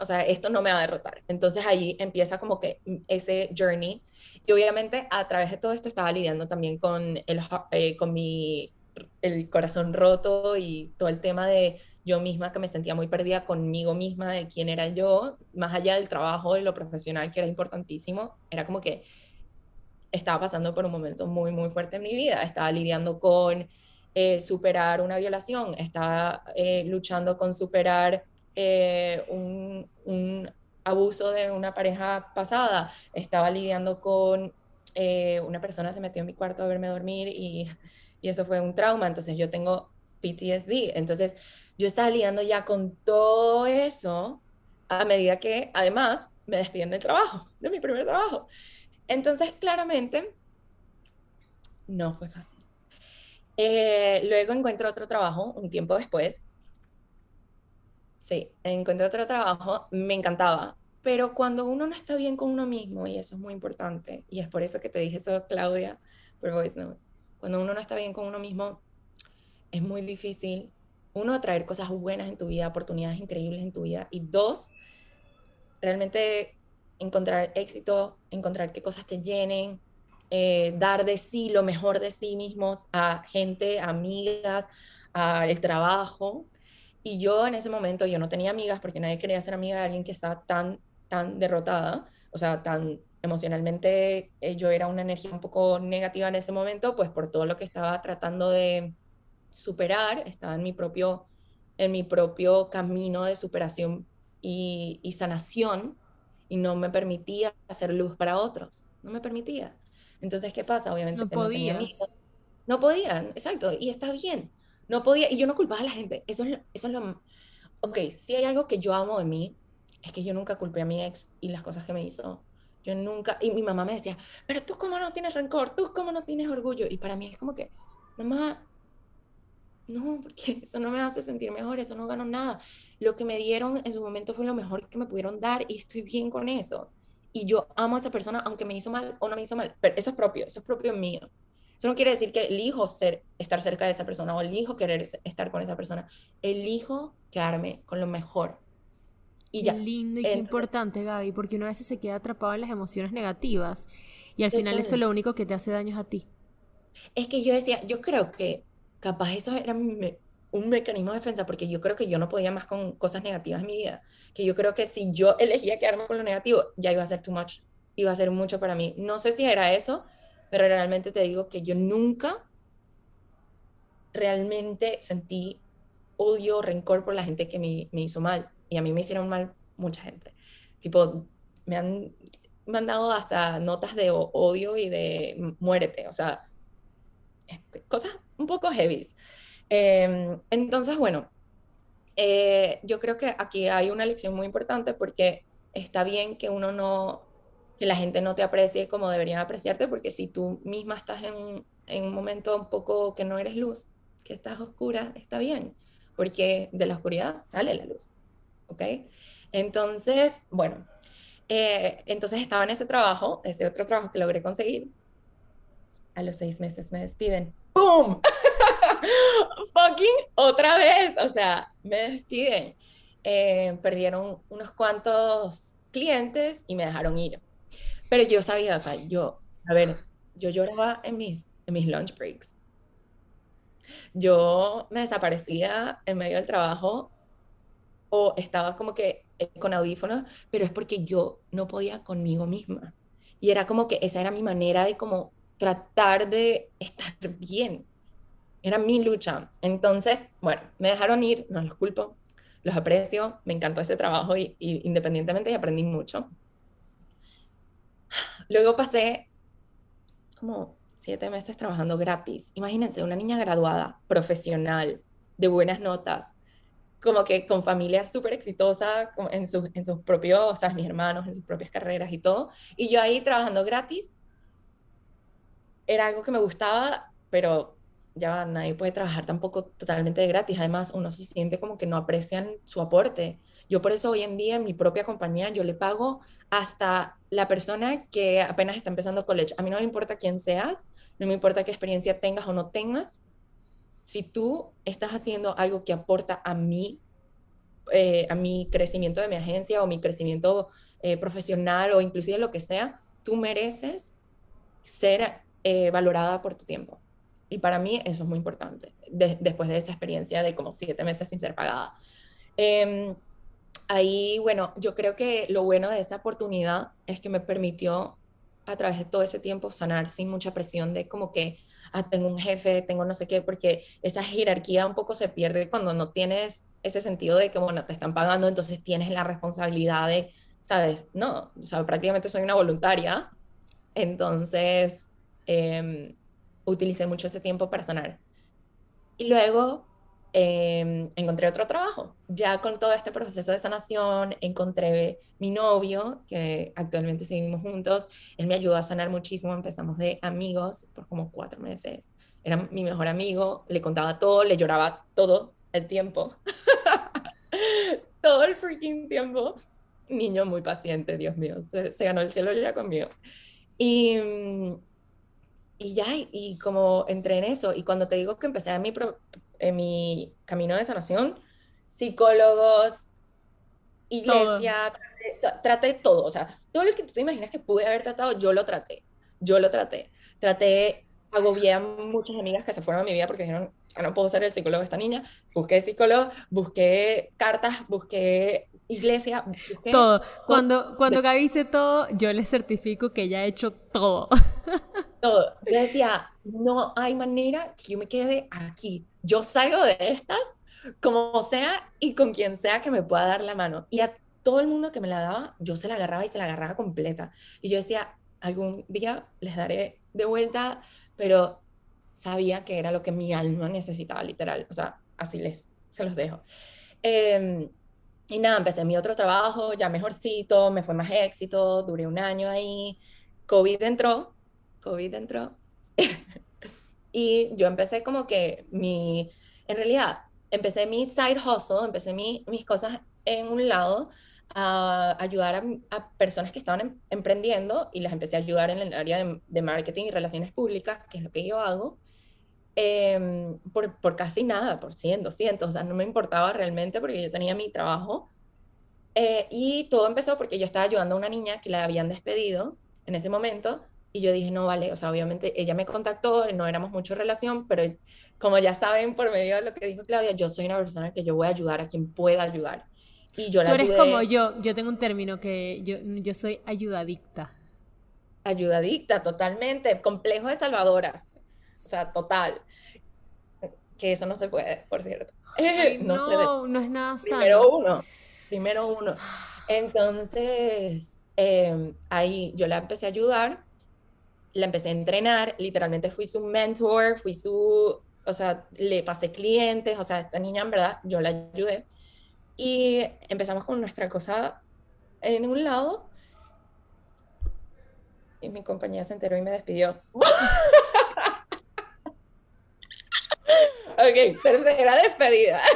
o sea, esto no me va a derrotar. Entonces ahí empieza como que ese journey. Y obviamente a través de todo esto estaba lidiando también con, el, eh, con mi el corazón roto y todo el tema de yo misma que me sentía muy perdida conmigo misma de quién era yo, más allá del trabajo y lo profesional que era importantísimo, era como que estaba pasando por un momento muy, muy fuerte en mi vida, estaba lidiando con eh, superar una violación, estaba eh, luchando con superar eh, un, abuso de una pareja pasada, estaba lidiando con una persona se metió en mi cuarto a verme dormir y y eso fue un trauma, entonces yo tengo PTSD, entonces yo estaba lidiando ya con todo eso a medida que además me despiden del trabajo, de mi primer trabajo. Entonces claramente no fue fácil. Eh, luego encuentro otro trabajo un tiempo después. Sí, encuentro otro trabajo, me encantaba, pero cuando uno no está bien con uno mismo, y eso es muy importante, y es por eso que te dije eso, Claudia, por Voice cuando uno no está bien con uno mismo, es muy difícil, uno, atraer cosas buenas en tu vida, oportunidades increíbles en tu vida, y dos, realmente encontrar éxito, encontrar qué cosas te llenen, eh, dar de sí lo mejor de sí mismos a gente, amigas, al trabajo. Y yo en ese momento, yo no tenía amigas porque nadie quería ser amiga de alguien que estaba tan, tan derrotada, o sea, tan emocionalmente eh, yo era una energía un poco negativa en ese momento, pues por todo lo que estaba tratando de superar, estaba en mi propio, en mi propio camino de superación y, sanación y no me permitía hacer luz para otros, no me permitía. Entonces, ¿qué pasa? Obviamente no podía. No, podían, exacto, y está bien. No podía, y yo no culpaba a la gente. Eso es, eso es lo... Ok, si hay algo que yo amo de mí, es que yo nunca culpé a mi ex y las cosas que me hizo yo nunca, y mi mamá me decía, pero tú cómo no tienes rencor, tú cómo no tienes orgullo. Y para mí es como que, mamá, no, porque eso no me hace sentir mejor, eso no gano nada. Lo que me dieron en su momento fue lo mejor que me pudieron dar y estoy bien con eso. Y yo amo a esa persona aunque me hizo mal o no me hizo mal, pero eso es propio, eso es propio mío. Eso no quiere decir que elijo ser, estar cerca de esa persona o elijo querer estar con esa persona. Elijo quedarme con lo mejor y qué lindo y qué importante, Gaby, porque uno a veces se queda atrapado en las emociones negativas y al final eso es lo único que te hace daños a ti. Es que yo decía, yo creo que capaz eso era un mecanismo de defensa, porque yo creo que yo no podía más con cosas negativas en mi vida, que yo creo que si yo elegía quedarme con lo negativo, ya iba a ser too much, iba a ser mucho para mí. No sé si era eso, pero realmente te digo que yo nunca realmente sentí odio, rencor por la gente que me, me hizo mal y a mí me hicieron mal mucha gente. Tipo, me han, mandado hasta notas de odio y de muérete, o sea, cosas un poco heavy. Em, entonces, bueno, eh, yo creo que aquí hay una lección muy importante porque está bien que uno no, que la gente no te aprecie como deberían apreciarte, porque si tú misma estás en, en un momento un poco que no eres luz, que estás oscura, está bien, porque de la oscuridad sale la luz, ¿ok? Entonces, bueno, eh, entonces estaba en ese trabajo, ese otro trabajo que logré conseguir. A los seis meses me despiden. ¡Boom! Fucking otra vez. O sea, me despiden. Eh, perdieron unos cuantos clientes y me dejaron ir. Pero yo sabía, o sea, yo, a ver, yo lloraba en mis, en mis lunch breaks. Yo me desaparecía en medio del trabajo o estaba como que eh, con audífonos, pero es porque yo no podía conmigo misma. Y era como que esa era mi manera de como tratar de estar bien. Era mi lucha. Entonces, bueno, me dejaron ir, no los culpo, los aprecio, me encantó ese trabajo y, independientemente y aprendí mucho. Luego pasé como siete meses trabajando gratis. Imagínense, una niña graduada, profesional, de buenas notas, como que con familias súper exitosas en sus, en sus propios, o sea, mis hermanos, en sus propias carreras y todo. Y yo ahí trabajando gratis, era algo que me gustaba, pero ya nadie puede trabajar tampoco totalmente de gratis. Además, uno se siente como que no aprecian su aporte. Yo por eso hoy en día en mi propia compañía yo le pago hasta la persona que apenas está empezando college. A mí no me importa quién seas, no me importa qué experiencia tengas o no tengas, si tú estás haciendo algo que aporta a mí, eh, a mi crecimiento de mi agencia o mi crecimiento eh, profesional o inclusive lo que sea, tú mereces ser eh, valorada por tu tiempo. Y para mí eso es muy importante, después de esa experiencia de como siete meses sin ser pagada. Em, ahí, bueno, yo creo que lo bueno de esta oportunidad es que me permitió a través de todo ese tiempo sanar sin mucha presión de como que ah, tengo un jefe, tengo no sé qué, porque esa jerarquía un poco se pierde cuando no tienes ese sentido de que, bueno, te están pagando, entonces tienes la responsabilidad de, ¿sabes? No, o sea, prácticamente soy una voluntaria, entonces eh, utilicé mucho ese tiempo para sanar. Y luego Em, encontré otro trabajo. Ya con todo este proceso de sanación, encontré mi novio, que actualmente seguimos juntos. Él me ayudó a sanar muchísimo. Empezamos de amigos por como cuatro meses. Era mi mejor amigo, le contaba todo, le lloraba todo el tiempo. todo el freaking tiempo. Niño muy paciente, Dios mío, se, ganó el cielo ya conmigo. Y, y ya, y como entré en eso, y cuando te digo que empecé a mi en mi camino de sanación, psicólogos, iglesia, traté, todo, o sea, todo lo que tú te imaginas que pude haber tratado, yo lo traté, yo lo traté. Traté, agobié a muchas amigas que se fueron a mi vida porque dijeron, ya no puedo ser el psicólogo de esta niña, busqué psicólogo, busqué cartas, busqué iglesia, busqué todo. Cuando, cuando Gaby dice todo, yo le certifico que ella ha hecho todo. Todo. Yo decía, no hay manera que yo me quede aquí yo salgo de estas como sea y con quien sea que me pueda dar la mano. Y a todo el mundo que me la daba, yo se la agarraba y se la agarraba completa. Y yo decía, algún día les daré de vuelta, pero sabía que era lo que mi alma necesitaba, literal. O sea, así les, se los dejo. Em, y nada, empecé mi otro trabajo, ya mejorcito, me fue más éxito, duré un año ahí. COVID entró, COVID entró. Y yo empecé como que mi, en realidad, empecé mi side hustle, empecé mi, mis cosas en un lado a ayudar a, personas que estaban em, emprendiendo y las empecé a ayudar en el área de, marketing y relaciones públicas, que es lo que yo hago, em, por, por, casi nada, por 100, 200, o sea, no me importaba realmente porque yo tenía mi trabajo. Eh, y todo empezó porque yo estaba ayudando a una niña que la habían despedido en ese momento y yo dije, no, vale, o sea, obviamente ella me contactó, no éramos mucho relación, pero como ya saben por medio de lo que dijo Claudia, yo soy una persona que yo voy a ayudar a quien pueda ayudar. Y yo la Tú eres como yo, yo tengo un término que yo, yo soy ayudadicta. Ayudadicta, totalmente, complejo de salvadoras, o sea, total. Que eso no se puede, por cierto. no, no, es nada sano. Primero uno, primero uno. Entonces, em, ahí yo la empecé a ayudar, la empecé a entrenar, literalmente fui su mentor, fui su, o sea, le pasé clientes, o sea, esta niña en verdad yo la ayudé. Y empezamos con nuestra cosa en un lado. Y mi compañía se enteró y me despidió. ok, tercera despedida.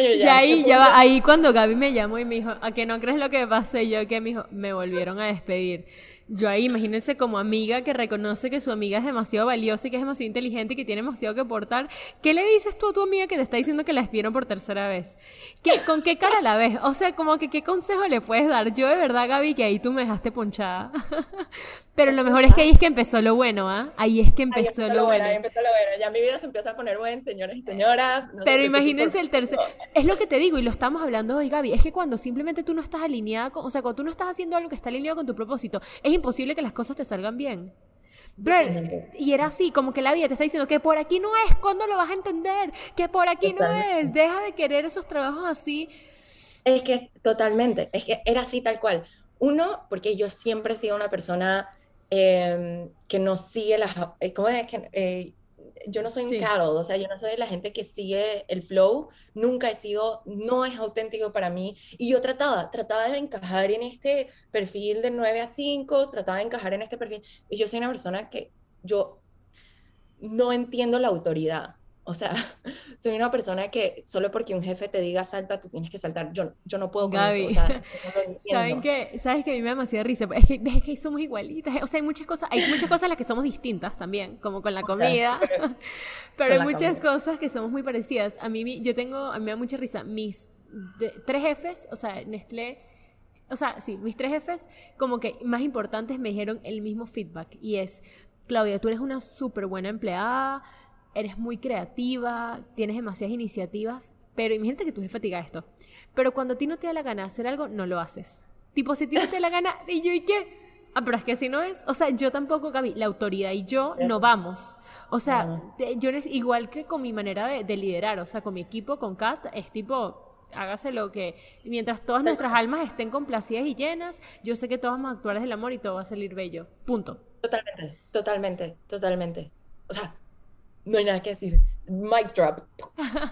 y ahí, ya va, ahí cuando Gaby me llamó y me dijo, ¿a que no crees lo que pasé? Yo que me dijo, me volvieron a despedir. Yo ahí, imagínense como amiga que reconoce que su amiga es demasiado valiosa y que es demasiado inteligente y que tiene demasiado que aportar. ¿Qué le dices tú a tu amiga que te está diciendo que la despidieron por tercera vez? ¿Qué, ¿Con qué cara la ves? O sea, como que qué consejo le puedes dar. Yo de verdad, Gaby, que ahí tú me dejaste ponchada. Pero lo mejor es que ahí es que empezó lo bueno, ¿ah? Ahí es que empezó, lo, bueno. Ahí empezó lo bueno. Ya mi vida se empieza a poner buena, señores y señoras. Pero imagínense el tercer... Es lo que te digo y lo estamos hablando hoy, Gaby. Es que cuando simplemente tú no estás alineada con... O sea, cuando tú no estás haciendo algo que está alineado con tu propósito, es imposible que las cosas te salgan bien. y era así, como que la vida te está diciendo que por aquí no es, ¿cuándo lo vas a entender? Que por aquí no es, deja de querer esos trabajos así. Es que totalmente, es que era así tal cual. Uno, porque yo siempre he sido una persona em, que no sigue las... Eh, ¿Cómo es que...? Eh, yo no soy un cattle, o sea, yo no soy de la gente que sigue el flow, nunca he sido, no es auténtico para mí. Y yo trataba, trataba de encajar en este perfil de 9 a 5, trataba de encajar en este perfil. Y yo soy una persona que yo no entiendo la autoridad. O sea, soy una persona que solo porque un jefe te diga salta, tú tienes que saltar. Yo, yo no puedo con eso. O sea, ¿Saben que, ¿Sabes que a mí me da demasiada risa? Es que, es que somos igualitas. O sea, hay muchas cosas, hay muchas cosas en las que somos distintas también, como con la comida. pero, hay muchas cosas que somos muy parecidas. A mí, yo tengo, a mí me da mucha risa. Mis tres jefes, o sea, Nestlé, o sea, sí, mis tres jefes, como que más importantes me dijeron el mismo feedback. Y es, Claudia, tú eres una súper buena empleada eres muy creativa, tienes demasiadas iniciativas, pero imagínate que tu jefe te diga esto. Pero cuando a ti no te da la gana de hacer algo, no lo haces. Tipo, si a ti no te da la gana, y yo, ¿y qué? Ah, pero es que así no es. O sea, yo tampoco, Gaby, la autoridad y yo no vamos. O sea, yo igual que con mi manera de, liderar, o sea, con mi equipo, con Kat, es tipo, hágase lo que, mientras todas nuestras almas estén complacidas y llenas, yo sé que todos vamos a actuar desde el amor y todo va a salir bello. Punto. Totalmente, totalmente, totalmente. O sea, no hay nada que decir. Mic drop.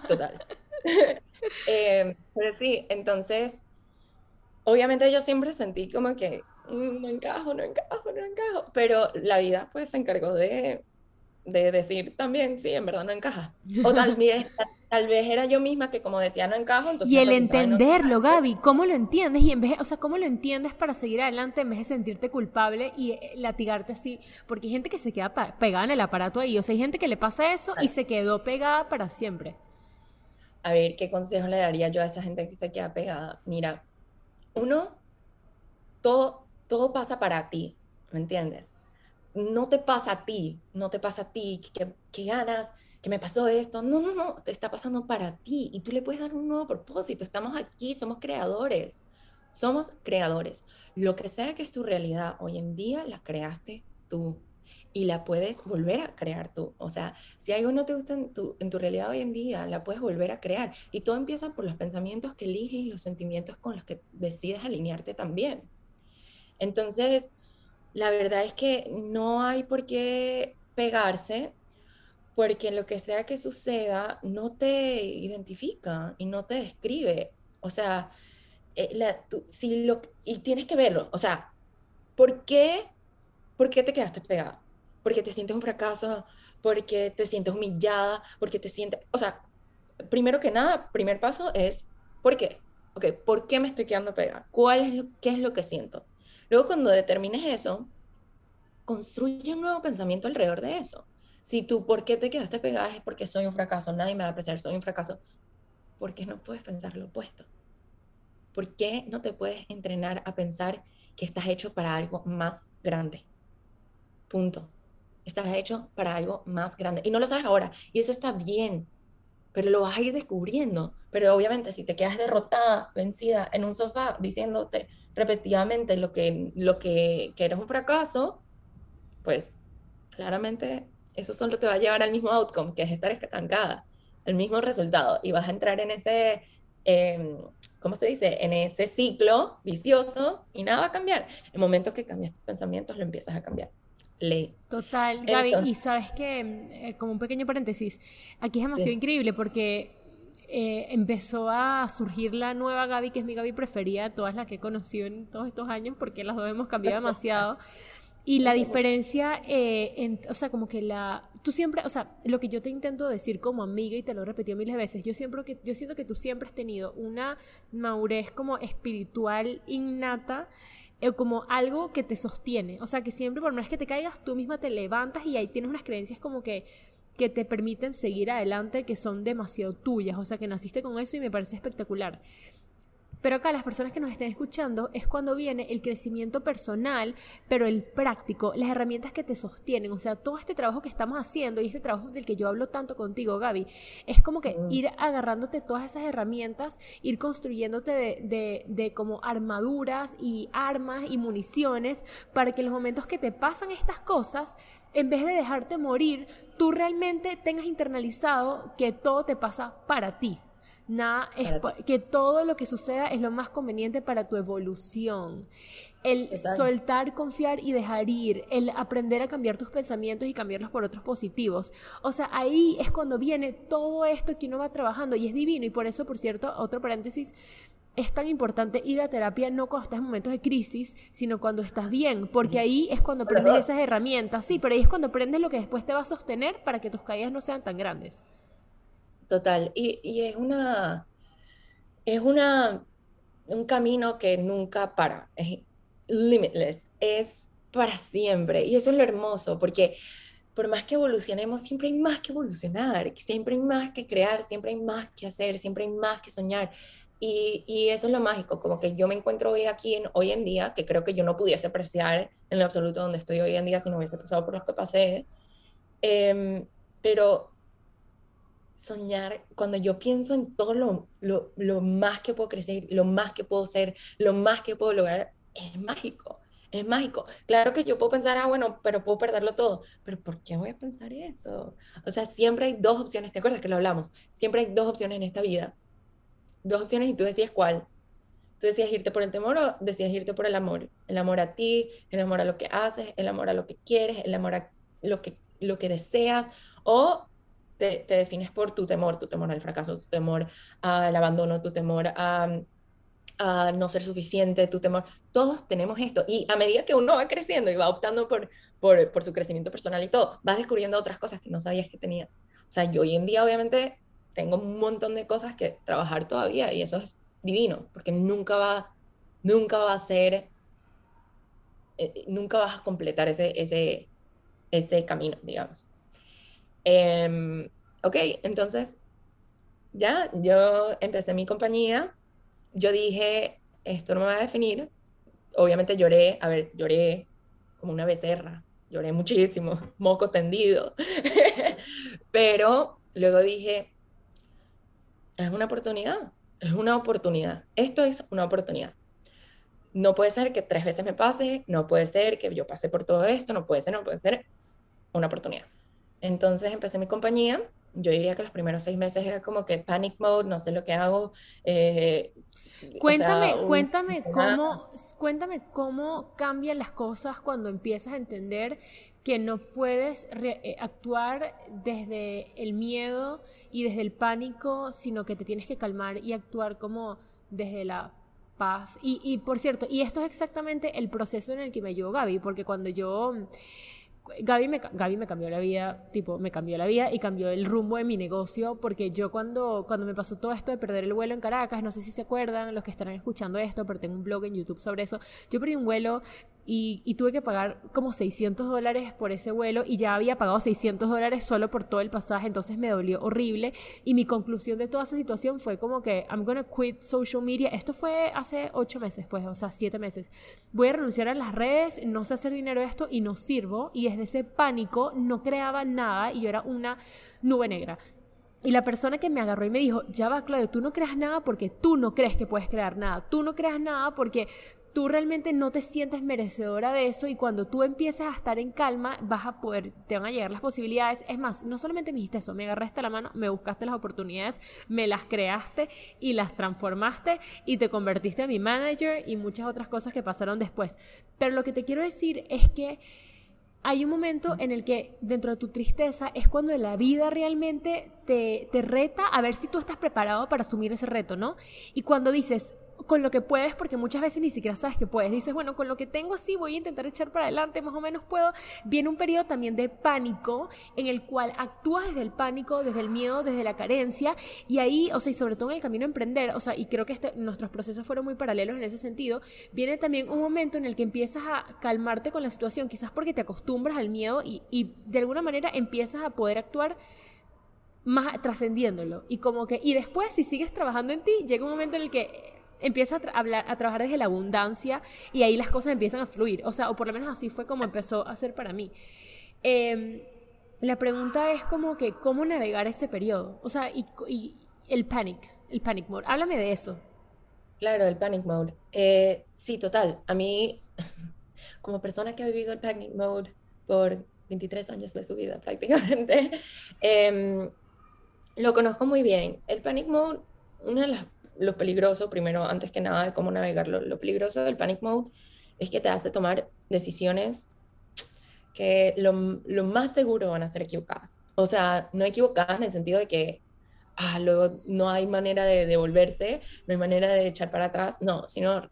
Total. Eh, pero sí, entonces, obviamente yo siempre sentí como que mm, no encajo, no encajo, no encajo, pero la vida pues se encargó de, de decir también, sí, en verdad no encaja. O tal vez, tal vez era yo misma que como decía no encajo, entonces... Y el entenderlo, Gaby, ¿cómo lo entiendes? Y en vez, o sea, ¿cómo lo entiendes para seguir adelante en vez de sentirte culpable y eh, latigarte así? Porque hay gente que se queda pegada en el aparato ahí, o sea, hay gente que le pasa eso y se quedó pegada para siempre. A ver, ¿qué consejo le daría yo a esa gente que se queda pegada? Mira, uno, todo, todo pasa para ti, ¿me entiendes? No te pasa a ti, no te pasa a ti, que, que ganas que me pasó esto. No, no, no, te está pasando para ti y tú le puedes dar un nuevo propósito. Estamos aquí, somos creadores. Somos creadores. Lo que sea que es tu realidad hoy en día, la creaste tú y la puedes volver a crear tú. O sea, si algo no te gusta en en tu realidad hoy en día, la puedes volver a crear. Y todo empieza por los pensamientos que eliges y los sentimientos con los que decides alinearte también. Entonces, la verdad es que no hay por qué pegarse porque lo que sea que suceda no te identifica y no te describe. O sea, eh, si lo, y tienes que verlo. O sea, ¿por qué, ¿por qué te quedaste pegada? Porque te sientes un fracaso, porque te sientes humillada, porque te sientes... O sea, primero que nada, primer paso es, ¿por qué? Ok, ¿por qué me estoy quedando pegada? ¿Cuál es lo, ¿Qué es lo que siento? Luego, cuando determines eso, construye un nuevo pensamiento alrededor de eso. Si tú, ¿por qué te quedaste pegada? Es porque soy un fracaso, nadie me va a apreciar, soy un fracaso. ¿Por qué no puedes pensar lo opuesto? ¿Por qué no te puedes entrenar a pensar que estás hecho para algo más grande? Punto. Estás hecho para algo más grande. Y no lo sabes ahora. Y eso está bien. Pero lo vas a ir descubriendo. Pero obviamente si te quedas derrotada, vencida en un sofá, diciéndote repetidamente lo que, lo que, que eres un fracaso, pues claramente eso solo te va a llevar al mismo outcome, que es estar estancada, el mismo resultado, y vas a entrar en ese, em, ¿cómo se dice? En ese ciclo vicioso y nada va a cambiar. El momento que cambias tus pensamientos, lo empiezas a cambiar. Ley. Total, Gaby, y sabes que, eh, como un pequeño paréntesis, aquí es demasiado increíble porque eh, empezó a surgir la nueva Gaby, que es mi Gaby preferida, todas las que he conocido en todos estos años, porque las dos hemos cambiado demasiado. Y la diferencia, eh, o sea, como que la... Tú siempre, o sea, lo que yo te intento decir como amiga, y te lo he repetido miles de veces, yo, siempre que, yo siento que tú siempre has tenido una madurez como espiritual innata, como algo que te sostiene. O sea, que siempre, por más que te caigas, tú misma te levantas y ahí tienes unas creencias como que que te permiten seguir adelante, que son demasiado tuyas, o sea, que naciste con eso y me parece espectacular. Pero acá las personas que nos estén escuchando es cuando viene el crecimiento personal, pero el práctico, las herramientas que te sostienen, o sea, todo este trabajo que estamos haciendo y este trabajo del que yo hablo tanto contigo, Gaby, es como que ir agarrándote todas esas herramientas, ir construyéndote de, de, de como armaduras y armas y municiones para que en los momentos que te pasan estas cosas, en vez de dejarte morir, tú realmente tengas internalizado que todo te pasa para ti. Nada, es que todo lo que suceda es lo más conveniente para tu evolución. El soltar, confiar y dejar ir, el aprender a cambiar tus pensamientos y cambiarlos por otros positivos. O sea, ahí es cuando viene todo esto que uno va trabajando y es divino. Y por eso, por cierto, otro paréntesis, es tan importante ir a terapia no cuando estás en momentos de crisis, sino cuando estás bien, porque ahí es cuando aprendes esas herramientas, sí, pero ahí es cuando aprendes lo que después te va a sostener para que tus caídas no sean tan grandes. Total, y, y es una, es una, un camino que nunca para, es limitless, es para siempre, y eso es lo hermoso, porque por más que evolucionemos, siempre hay más que evolucionar, siempre hay más que crear, siempre hay más que hacer, siempre hay más que soñar. Y, y, eso es lo mágico, como que yo me encuentro hoy aquí, en, hoy en día, que creo que yo no pudiese apreciar en lo absoluto donde estoy hoy en día si no hubiese pasado por lo que pasé. Eh, pero soñar, cuando yo pienso en todo lo, lo, lo, más que puedo crecer, lo más que puedo ser, lo más que puedo lograr, es mágico, es mágico. Claro que yo puedo pensar, ah, bueno, pero puedo perderlo todo, pero ¿por qué voy a pensar eso? O sea, siempre hay dos opciones, ¿te acuerdas que lo hablamos? Siempre hay dos opciones en esta vida, dos opciones y tú decides cuál. Tú decides irte por el temor o decides irte por el amor. El amor a ti, el amor a lo que haces, el amor a lo que quieres, el amor a lo que, lo que deseas, o te, defines por tu temor, tu temor al fracaso, tu temor al abandono, tu temor a, no ser suficiente, tu temor. Todos tenemos esto. Y a medida que uno va creciendo y va optando por, por, su crecimiento personal y todo, vas descubriendo otras cosas que no sabías que tenías. O sea, yo hoy en día obviamente tengo un montón de cosas que trabajar todavía y eso es divino, porque nunca va, nunca va a ser, eh, nunca vas a completar ese, ese, ese camino, digamos. Em, ok, entonces ya, yo empecé mi compañía, yo dije, esto no me va a definir. Obviamente lloré, a ver, lloré como una becerra, lloré muchísimo, moco tendido, pero luego dije, es una oportunidad, es una oportunidad, esto es una oportunidad. No puede ser que tres veces me pase, no puede ser que yo pase por todo esto, no puede ser, no puede ser una oportunidad. Entonces empecé mi compañía. Yo diría que los primeros seis meses era como que panic mode, no sé lo que hago. Eh, cuéntame, cuéntame cómo, cuéntame cómo cambian las cosas cuando empiezas a entender que no puedes eh, actuar desde el miedo y desde el pánico, sino que te tienes que calmar y actuar como desde la paz. Y, y por cierto, y esto es exactamente el proceso en el que me ayudó Gaby, porque cuando yo Gaby me, Gaby me cambió la vida, tipo, me cambió la vida y cambió el rumbo de mi negocio, porque yo cuando, cuando me pasó todo esto de perder el vuelo en Caracas, no sé si se acuerdan los que estarán escuchando esto, pero tengo un blog en YouTube sobre eso, yo perdí un vuelo y, tuve que pagar como 600 dólares por ese vuelo y ya había pagado 600 dólares solo por todo el pasaje, entonces me dolió horrible y mi conclusión de toda esa situación fue como que I'm gonna quit social media, esto fue hace 8 meses pues, o sea, 7 meses, voy a renunciar a las redes, no sé hacer dinero de esto y no sirvo y desde ese pánico no creaba nada y yo era una nube negra. Y la persona que me agarró y me dijo, ya va, Claudio, tú no creas nada porque tú no crees que puedes crear nada. Tú no creas nada porque tú realmente no te sientes merecedora de eso y cuando tú empieces a estar en calma vas a poder, te van a llegar las posibilidades. Es más, no solamente me dijiste eso, me agarraste la mano, me buscaste las oportunidades, me las creaste y las transformaste y te convertiste en mi manager y muchas otras cosas que pasaron después. Pero lo que te quiero decir es que hay un momento en el que dentro de tu tristeza es cuando la vida realmente te, te, reta a ver si tú estás preparado para asumir ese reto, ¿no? Y cuando dices, con lo que puedes, porque muchas veces ni siquiera sabes que puedes. Dices, bueno, con lo que tengo sí voy a intentar echar para adelante, más o menos puedo. Viene un periodo también de pánico, en el cual actúas desde el pánico, desde el miedo, desde la carencia, y ahí, o sea, y sobre todo en el camino a emprender, o sea, y creo que este, nuestros procesos fueron muy paralelos en ese sentido, viene también un momento en el que empiezas a calmarte con la situación, quizás porque te acostumbras al miedo y, y de alguna manera empiezas a poder actuar más trascendiéndolo y como que y después si sigues trabajando en ti llega un momento en el que empieza a, hablar, a trabajar desde la abundancia y ahí las cosas empiezan a fluir. O sea, o por lo menos así fue como empezó a ser para mí. Em, la pregunta es como que, ¿cómo navegar ese periodo? O sea, y, el panic, el panic mode. Háblame de eso. Claro, el panic mode. Eh, sí, total. A mí, como persona que ha vivido el panic mode por 23 años de su vida prácticamente, em, lo conozco muy bien. El panic mode, una de las lo peligroso, primero, antes que nada, de cómo navegarlo, lo peligroso del panic mode es que te hace tomar decisiones que lo, lo más seguro van a ser equivocadas. O sea, no equivocadas en el sentido de que ah, luego no hay manera de devolverse, no hay manera de echar para atrás, no, sino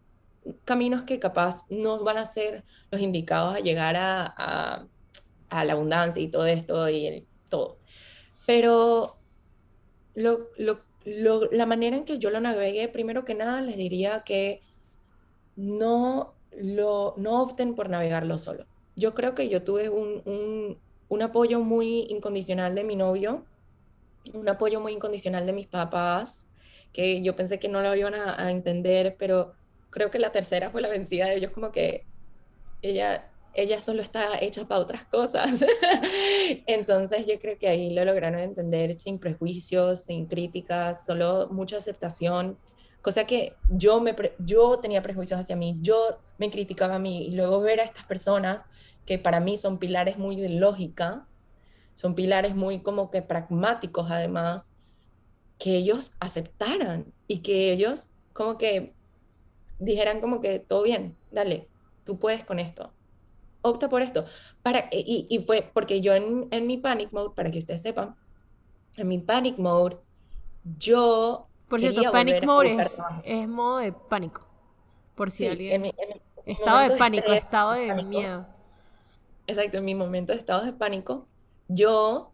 caminos que capaz no van a ser los indicados a llegar a, a, a la abundancia y todo esto y el, todo. Pero lo, lo la manera en que yo lo navegué, primero que nada, les diría que no, lo, no opten por navegarlo solo. Yo creo que yo tuve un, apoyo muy incondicional de mi novio, un apoyo muy incondicional de mis papás, que yo pensé que no lo iban a, a entender, pero creo que la tercera fue la vencida de ellos, como que ella ella solo está hecha para otras cosas. Entonces yo creo que ahí lo lograron entender sin prejuicios, sin críticas, solo mucha aceptación, cosa que yo, me yo tenía prejuicios hacia mí, yo me criticaba a mí y luego ver a estas personas que para mí son pilares muy de lógica, son pilares muy como que pragmáticos además, que ellos aceptaran y que ellos como que dijeran como que todo bien, dale, tú puedes con esto opta por esto. Para, y, y fue porque yo en, en, mi panic mode, para que ustedes sepan, en mi panic mode, yo... Por cierto, panic mode es, es, modo de pánico. Por si alguien... estado de pánico, estado de miedo. Exacto, en mi momento de estado de pánico, yo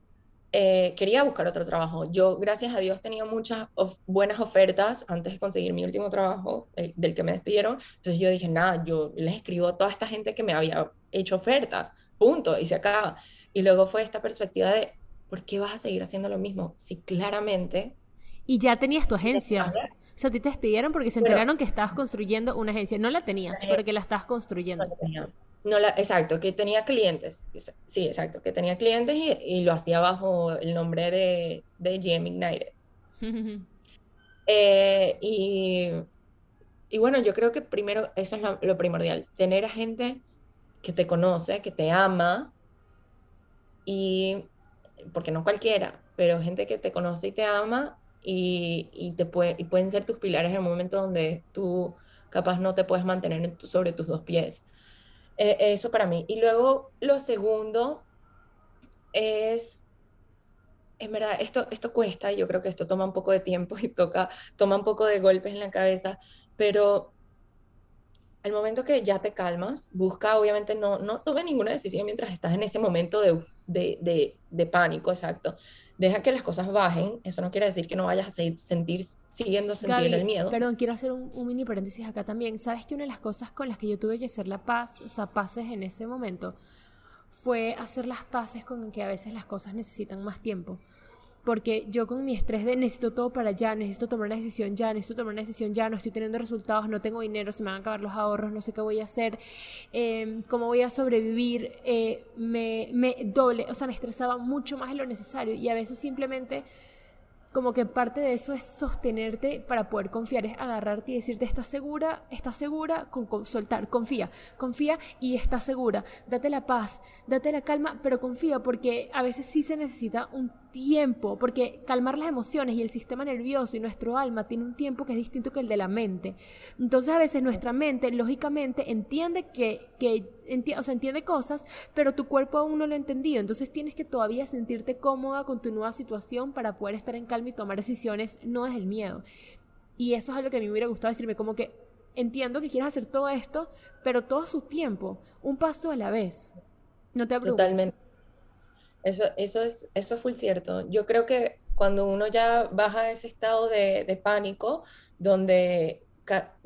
eh, quería buscar otro trabajo. Yo, gracias a Dios, tenía muchas buenas ofertas antes de conseguir mi último trabajo, del que me despidieron. Entonces yo dije, nada, yo les escribo a toda esta gente que me había hecho ofertas, punto, y se acaba. Y luego fue esta perspectiva de, ¿por qué vas a seguir haciendo lo mismo? Si claramente... Y ya tenías tu agencia. O sea, te despidieron porque se enteraron que estabas construyendo una agencia. No la tenías, pero que la estabas construyendo. No la, exacto, que tenía clientes. Sí, exacto, que tenía clientes y, lo hacía bajo el nombre de, de GM Ignited. Eh, y, y, bueno, yo creo que primero eso es lo, primordial, tener a gente que te conoce, que te ama, y porque no cualquiera, pero gente que te conoce y te ama y, y te puede, y pueden ser tus pilares en el momento donde tú capaz no te puedes mantener sobre tus dos pies. Eh, eso para mí. Y luego lo segundo es, en verdad, esto, esto cuesta, yo creo que esto toma un poco de tiempo y toca, toma un poco de golpes en la cabeza, pero al momento que ya te calmas, busca, obviamente no, no tome ninguna decisión mientras estás en ese momento de, de, de, de pánico, exacto deja que las cosas bajen, eso no quiere decir que no vayas a seguir sentir, siguiendo sentir el miedo. Perdón, quiero hacer un, mini paréntesis acá también. ¿Sabes que una de las cosas con las que yo tuve que hacer la paz, o sea, paces en ese momento, fue hacer las paces con que a veces las cosas necesitan más tiempo? Porque yo con mi estrés de necesito todo para allá, necesito tomar una decisión ya, necesito tomar una decisión ya, no estoy teniendo resultados, no tengo dinero, se me van a acabar los ahorros, no sé qué voy a hacer, eh, cómo voy a sobrevivir, eh, me, me doble, o sea, me estresaba mucho más de lo necesario y a veces simplemente como que parte de eso es sostenerte para poder confiar, es agarrarte y decirte, estás segura, estás segura, con, soltar, confía, confía y estás segura, date la paz, date la calma, pero confía porque a veces sí se necesita un tiempo, porque calmar las emociones y el sistema nervioso y nuestro alma tiene un tiempo que es distinto que el de la mente. Entonces a veces nuestra mente, lógicamente, entiende que, que o sea, entiende cosas, pero tu cuerpo aún no lo ha entendido. Entonces tienes que todavía sentirte cómoda con tu nueva situación para poder estar en calma y tomar decisiones, no es el miedo. Y eso es algo que a mí me hubiera gustado decirme, como que entiendo que quieres hacer todo esto, pero todo a su tiempo, un paso a la vez. No te abrupes. Totalmente. Eso, eso, es, eso es full cierto. Yo creo que cuando uno ya baja ese estado de, de pánico, donde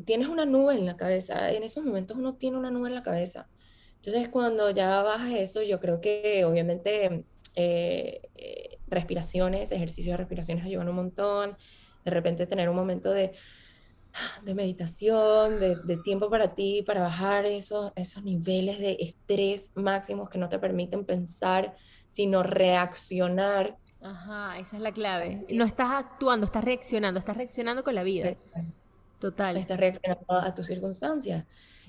tienes una nube en la cabeza, en esos momentos uno tiene una nube en la cabeza. Entonces, cuando ya bajas eso, yo creo que obviamente eh, eh, respiraciones, ejercicios de respiraciones ayudan un montón. De repente tener un momento de, de meditación, de, de, tiempo para ti, para bajar esos, esos niveles de estrés máximos que no te permiten pensar, sino reaccionar. Ajá, esa es la clave. No estás actuando, estás reaccionando, estás reaccionando con la vida. Total. Estás reaccionando a tus circunstancias.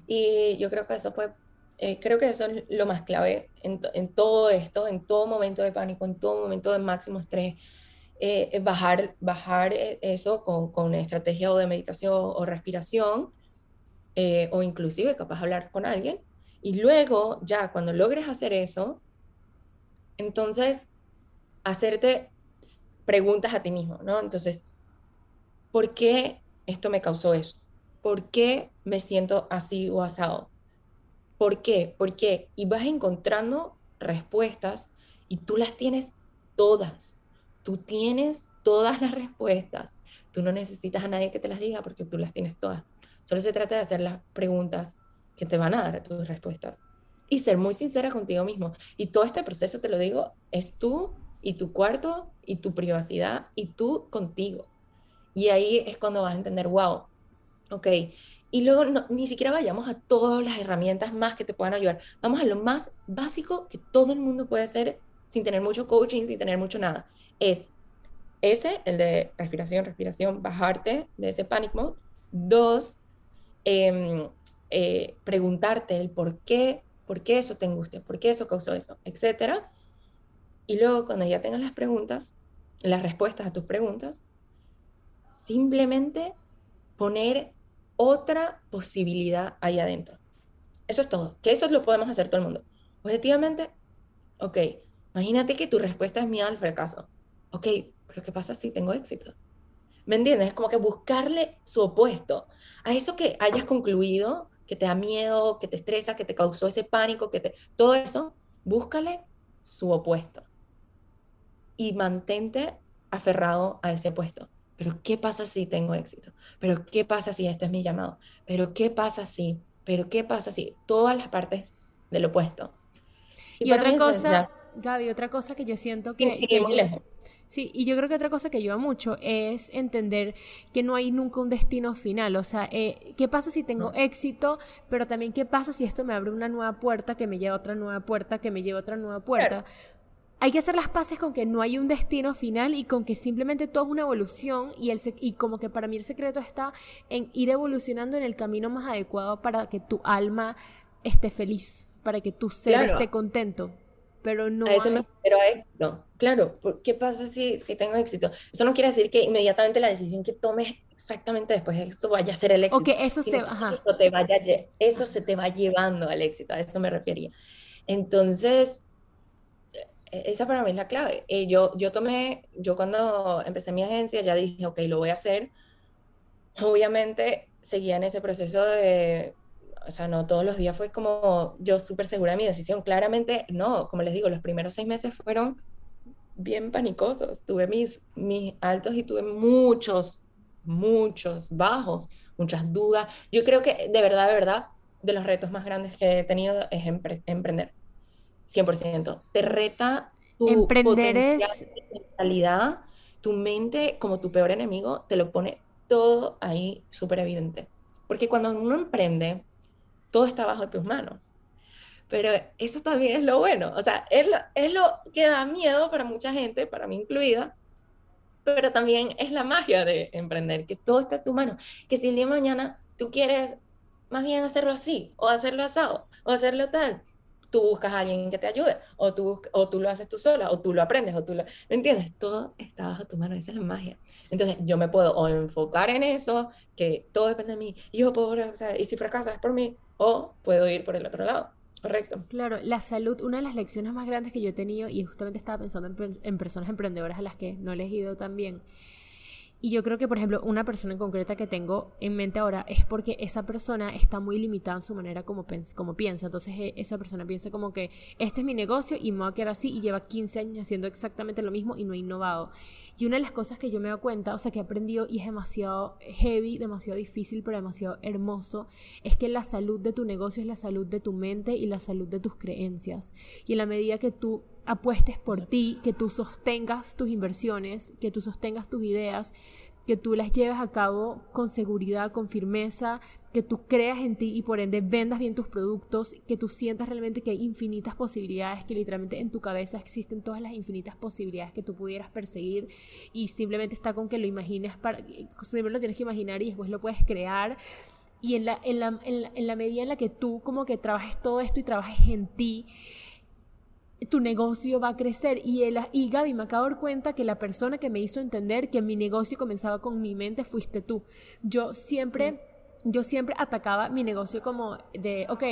Y yo creo que eso fue eh, creo que eso es lo más clave en, todo esto, en todo momento de pánico, en todo momento de máximo estrés, eh, bajar, bajar e, eso con, con una estrategia o de meditación o respiración, eh, o inclusive capaz hablar con alguien, y luego ya cuando logres hacer eso, entonces hacerte preguntas a ti mismo, ¿no? Entonces, ¿por qué esto me causó eso? ¿Por qué me siento así o asado? ¿Por qué? Porque y vas encontrando respuestas y tú las tienes todas. Tú tienes todas las respuestas. Tú no necesitas a nadie que te las diga porque tú las tienes todas. Solo se trata de hacer las preguntas que te van a dar tus respuestas y ser muy sincera contigo mismo. Y todo este proceso, te lo digo, es tú y tu cuarto y tu privacidad y tú contigo. Y ahí es cuando vas a entender, wow, ok, y luego ni siquiera vayamos a todas las herramientas más que te puedan ayudar. Vamos a lo más básico que todo el mundo puede hacer sin tener mucho coaching, sin tener mucho nada. Es ese, el de respiración, respiración, bajarte de ese panic mode. Dos, em, eh, preguntarte el por qué, por qué eso te angustia, por qué eso causó eso, etcétera. Y luego cuando ya tengas las preguntas, las respuestas a tus preguntas, simplemente poner otra posibilidad ahí adentro. Eso es todo. Que eso lo podemos hacer todo el mundo. Objetivamente, ok, imagínate que tu respuesta es miedo al fracaso. Ok, pero ¿qué pasa si tengo éxito? ¿Me entiendes? Es como que buscarle su opuesto a eso que hayas concluido, que te da miedo, que te estresa, que te causó ese pánico, que te... Todo eso, búscale su opuesto. Y mantente aferrado a ese opuesto. Pero ¿qué pasa si tengo éxito? Pero ¿qué pasa si esto es mi llamado? Pero ¿qué pasa si? Pero ¿qué pasa si? Todas las partes del opuesto. Y, otra cosa, Gaby, otra cosa que yo siento que... Sí, que sí, y yo creo que otra cosa que ayuda mucho es entender que no hay nunca un destino final. O sea, eh, ¿qué pasa si tengo éxito? Pero también ¿qué pasa si esto me abre una nueva puerta que me lleva a otra nueva puerta, que me lleva a otra nueva puerta? hay que hacer las paces con que no hay un destino final y con que simplemente todo es una evolución y, el, y como que para mí el secreto está en ir evolucionando en el camino más adecuado para que tu alma esté feliz, para que tu ser esté contento. Pero no. A eso me refiero a éxito. Claro, ¿qué pasa si, si tengo éxito? Eso no quiere decir que inmediatamente la decisión que tomes exactamente después de esto vaya a ser el éxito. O que eso se, ajá. Eso, te vaya, eso se te va llevando al éxito, a eso me refería. Entonces, e-, esa para mí es la clave. Eh, yo, yo tomé, yo cuando empecé mi agencia ya dije, ok, lo voy a hacer. Obviamente seguía en ese proceso de, o sea, no todos los días fue como yo súper segura de mi decisión. Claramente, no, como les digo, los primeros seis meses fueron bien panicosos. Tuve mis, mis altos y tuve muchos, muchos bajos, muchas dudas. Yo creo que de verdad, de verdad, de los retos más grandes que he tenido es emprender 100%. Te reta tu Emprender es... mentalidad, tu mente como tu peor enemigo, te lo pone todo ahí súper evidente. Porque cuando uno emprende, todo está bajo tus manos. Pero eso también es lo bueno. O sea, es lo, es lo que da miedo para mucha gente, para mí incluida, pero también es la magia de emprender, que todo está en tu mano, que si el día de mañana tú quieres más bien hacerlo así, o hacerlo asado, o hacerlo tal, tú buscas a alguien que te ayude, o tú, o tú lo haces tú sola, o tú lo aprendes, o tú lo... ¿Me entiendes? Todo está bajo tu mano, esa es la magia. Entonces yo me puedo o enfocar en eso, que todo depende de mí, y yo puedo, sea, y si fracasas es por mí, o puedo ir por el otro lado. Correcto. Claro, la salud, una de las lecciones más grandes que yo he tenido, y justamente estaba pensando en, en personas emprendedoras a las que no les he ido tan bien, y yo creo que, por ejemplo, una persona en concreta que tengo en mente ahora es porque esa persona está muy limitada en su manera como, como piensa. Entonces e, esa persona piensa como que este es mi negocio y me voy a quedar así y lleva 15 años haciendo exactamente lo mismo y no ha innovado. Y una de las cosas que yo me doy cuenta, o sea, que he aprendido y es demasiado heavy, demasiado difícil, pero demasiado hermoso, es que la salud de tu negocio es la salud de tu mente y la salud de tus creencias. Y en la medida que tú apuestes por ti, que tú sostengas tus inversiones, que tú sostengas tus ideas, que tú las lleves a cabo con seguridad, con firmeza, que tú creas en ti y por ende vendas bien tus productos, que tú sientas realmente que hay infinitas posibilidades, que literalmente en tu cabeza existen todas las infinitas posibilidades que tú pudieras perseguir y simplemente está con que lo imagines, para, primero lo tienes que imaginar y después lo puedes crear. Y en la, en la, en la medida en la que tú como que trabajes todo esto y trabajes en ti, tu negocio va a crecer. Y, el, y Gaby, me acabo de dar cuenta que la persona que me hizo entender que mi negocio comenzaba con mi mente fuiste tú. Yo siempre... Yo siempre atacaba mi negocio como de, ok,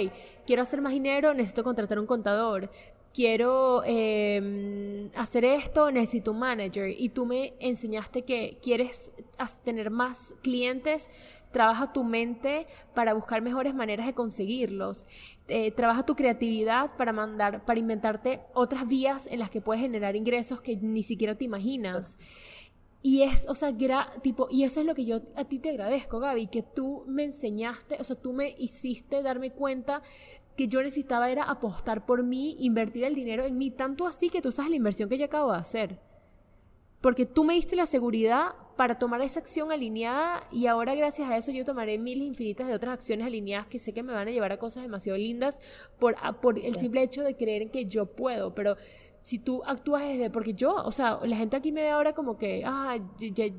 quiero hacer más dinero, necesito contratar un contador quiero em, hacer esto, necesito un manager. Y tú me enseñaste que quieres tener más clientes, trabaja tu mente para buscar mejores maneras de conseguirlos. Eh, trabaja tu creatividad para mandar, para inventarte otras vías en las que puedes generar ingresos que ni siquiera te imaginas. Y es, o sea, tipo, y eso es lo que yo a ti te agradezco, Gaby, que tú me enseñaste, o sea, tú me hiciste darme cuenta que yo necesitaba era apostar por mí, invertir el dinero en mí, tanto así que tú sabes la inversión que yo acabo de hacer. Porque tú me diste la seguridad para tomar esa acción alineada y ahora gracias a eso yo tomaré miles infinitas de otras acciones alineadas que sé que me van a llevar a cosas demasiado lindas por, por el simple hecho de creer en que yo puedo, pero si tú actúas desde, porque yo, o sea, la gente aquí me ve ahora como que, ah,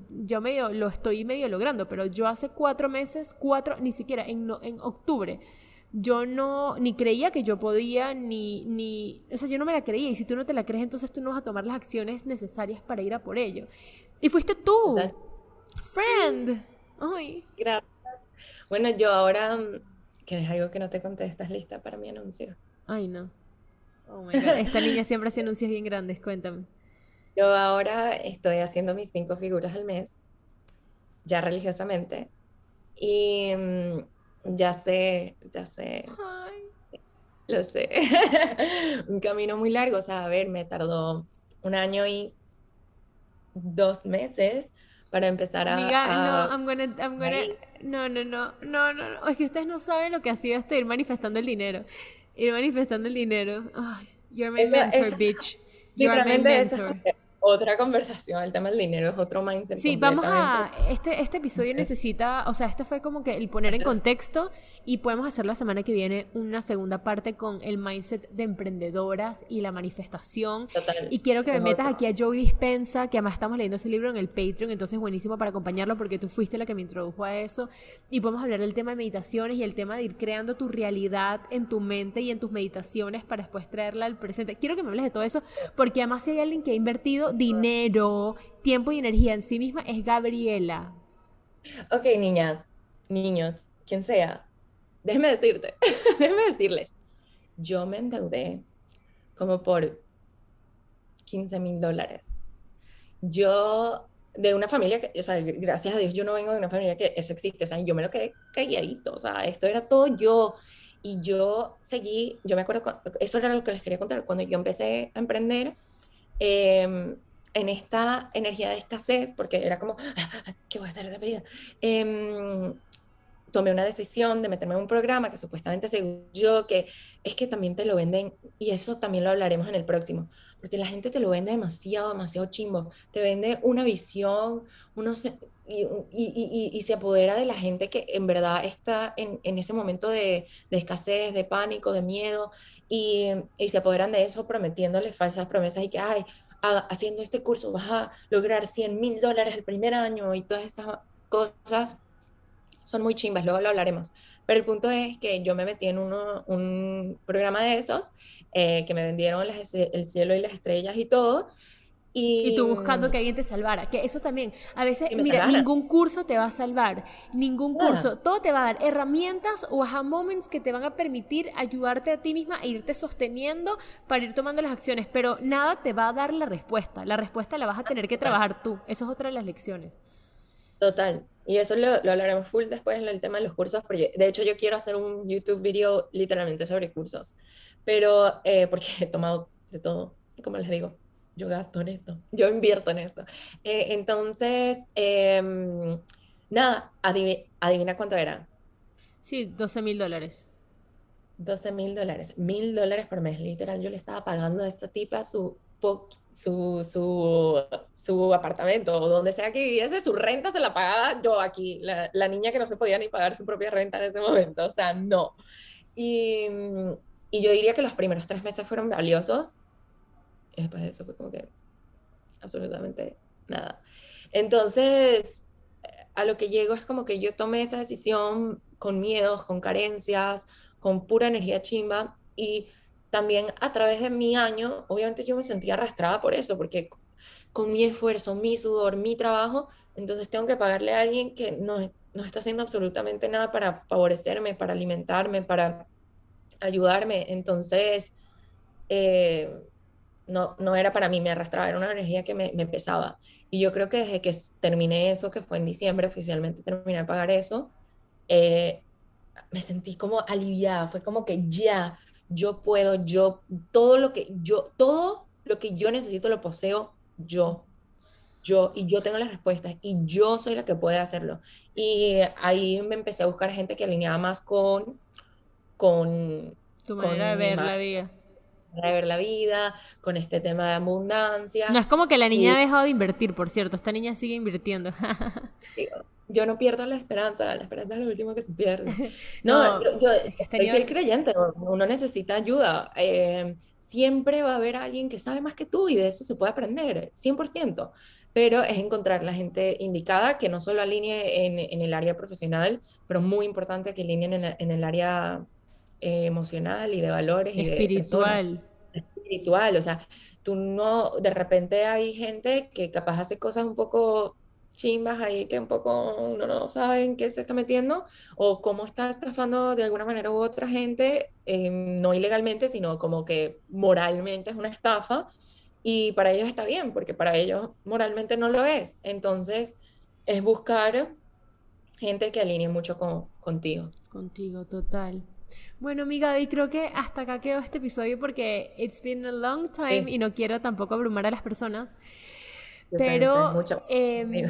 yo medio, lo estoy medio logrando, pero yo hace cuatro meses, cuatro, ni siquiera, en, en octubre, yo no, ni creía que yo podía, ni, ni, o sea, yo no me la creía. Y si tú no te la crees, entonces tú no vas a tomar las acciones necesarias para ir a por ello. Y fuiste tú, friend. Ay. Gracias. Bueno, yo ahora, que es algo que no te conté, ¿estás lista para mi anuncio? Ay, no. Oh my God. Esta niña siempre hace anuncios bien grandes, cuéntame. Yo ahora estoy haciendo mis cinco figuras al mes, ya religiosamente. Y mm, ya sé, ya sé. Lo sé. un camino muy largo, o sea, a ver, me tardó un año y dos meses para empezar a... no, I'm gonna, I'm gonna, no, no, no, no, no, no, es que ustedes no saben lo que ha sido esto, ir manifestando el dinero, ir manifestando el dinero. Ay, you're my mentor, bitch. You're my mentor otra conversación, el tema del dinero es otro mindset. Sí, vamos a, este, este episodio necesita, o sea, esto fue como que el poner en contexto y podemos hacer la semana que viene una segunda parte con el mindset de emprendedoras y la manifestación. Y quiero que me metas aquí a Joey Dispensa, que además estamos leyendo ese libro en el Patreon, entonces buenísimo para acompañarlo porque tú fuiste la que me introdujo a eso. Y podemos hablar del tema de meditaciones y el tema de ir creando tu realidad en tu mente y en tus meditaciones para después traerla al presente. Quiero que me hables de todo eso porque además si hay alguien que ha invertido dinero, tiempo y energía en sí misma es Gabriela. Ok, niñas, niños, quien sea, déjeme decirte, déjeme decirles, yo me endeudé como por 15 mil dólares. Yo, de una familia que, o sea, gracias a Dios, yo no vengo de una familia que eso existe, o sea, yo me lo quedé calladito, o sea, esto era todo yo. Y yo seguí, yo me acuerdo, eso era lo que les quería contar, cuando yo empecé a emprender, eh, en esta energía de escasez, porque era como, ¿qué voy a hacer de vida? Em, tomé una decisión de meterme en un programa que supuestamente según yo que es que también te lo venden, y eso también lo hablaremos en el próximo, porque la gente te lo vende demasiado, demasiado chimbo, te vende una visión, unos, y, se apodera de la gente que en verdad está en, ese momento de, escasez, de pánico, de miedo, y, se apoderan de eso prometiéndoles falsas promesas y que, ay, haciendo este curso vas a lograr 100 mil dólares el primer año y todas esas cosas son muy chimbas, luego lo hablaremos. Pero el punto es que yo me metí en uno, un programa de esos, eh, que me vendieron el cielo y las estrellas y todo, y, tú buscando que alguien te salvara. Que eso también, a veces, mira, ningún curso te va a salvar. Ningún curso. Todo te va a dar herramientas o aha moments que te van a permitir ayudarte a ti misma e irte sosteniendo para ir tomando las acciones. Pero nada te va a dar la respuesta. La respuesta la vas a tener que trabajar tú. Eso es otra de las lecciones. Total. Y eso lo, lo hablaremos full después en el tema de los cursos. Porque de hecho, yo quiero hacer un YouTube video literalmente sobre cursos. Pero, eh, porque he tomado de todo, como les digo yo gasto en esto, yo invierto en esto. Eh, entonces, em, nada, adivina, cuánto era. Sí, 12 mil dólares. 12 mil dólares, mil dólares por mes, literal. Yo le estaba pagando a esta tipa su, su, su, su apartamento o donde sea que viviese, su renta se la pagaba yo aquí, la, la, niña que no se podía ni pagar su propia renta en ese momento. O sea, no. Y, y yo diría que los primeros tres meses fueron valiosos y después de eso fue como que absolutamente nada. Entonces, a lo que llego es como que yo tomé esa decisión con miedos, con carencias, con pura energía chimba y también a través de mi año, obviamente yo me sentía arrastrada por eso, porque con mi esfuerzo, mi sudor, mi trabajo, entonces tengo que pagarle a alguien que no, no está haciendo absolutamente nada para favorecerme, para alimentarme, para ayudarme. Entonces, eh, no, no era para mí, me arrastraba, era una energía que me, me, pesaba. Y yo creo que desde que terminé eso, que fue en diciembre, oficialmente terminé de pagar eso, eh, me sentí como aliviada, fue como que ya, yo puedo, yo, todo lo que yo, todo lo que yo necesito lo poseo yo, yo, y yo tengo las respuestas, y yo soy la que puede hacerlo. Y ahí me empecé a buscar gente que alineaba más con, con, tu manera de ver la vida de ver la vida, con este tema de abundancia. No es como que la niña ha dejado de invertir, por cierto, esta niña sigue invirtiendo. yo no pierdo la esperanza, la esperanza es lo último que se pierde. No, yo, soy fiel creyente, uno necesita ayuda. Eh, siempre va a haber alguien que sabe más que tú y de eso se puede aprender, 100%. Pero es encontrar la gente indicada que no solo alinee en, en el área profesional, pero muy importante que alineen en, en el área eh, emocional y de valores. Espiritual. Y de espiritual, o sea, tú no, de repente hay gente que capaz hace cosas un poco chimbas ahí que un poco uno no sabe en qué se está metiendo o cómo está estafando de alguna manera u otra gente, eh, no ilegalmente, sino como que moralmente es una estafa y para ellos está bien, porque para ellos moralmente no lo es. Entonces, es buscar gente que alinee mucho con, contigo. Contigo, total. Bueno, mi Gaby, creo que hasta acá quedó este episodio porque it's been a long time y no quiero tampoco abrumar a las personas. pero, eh,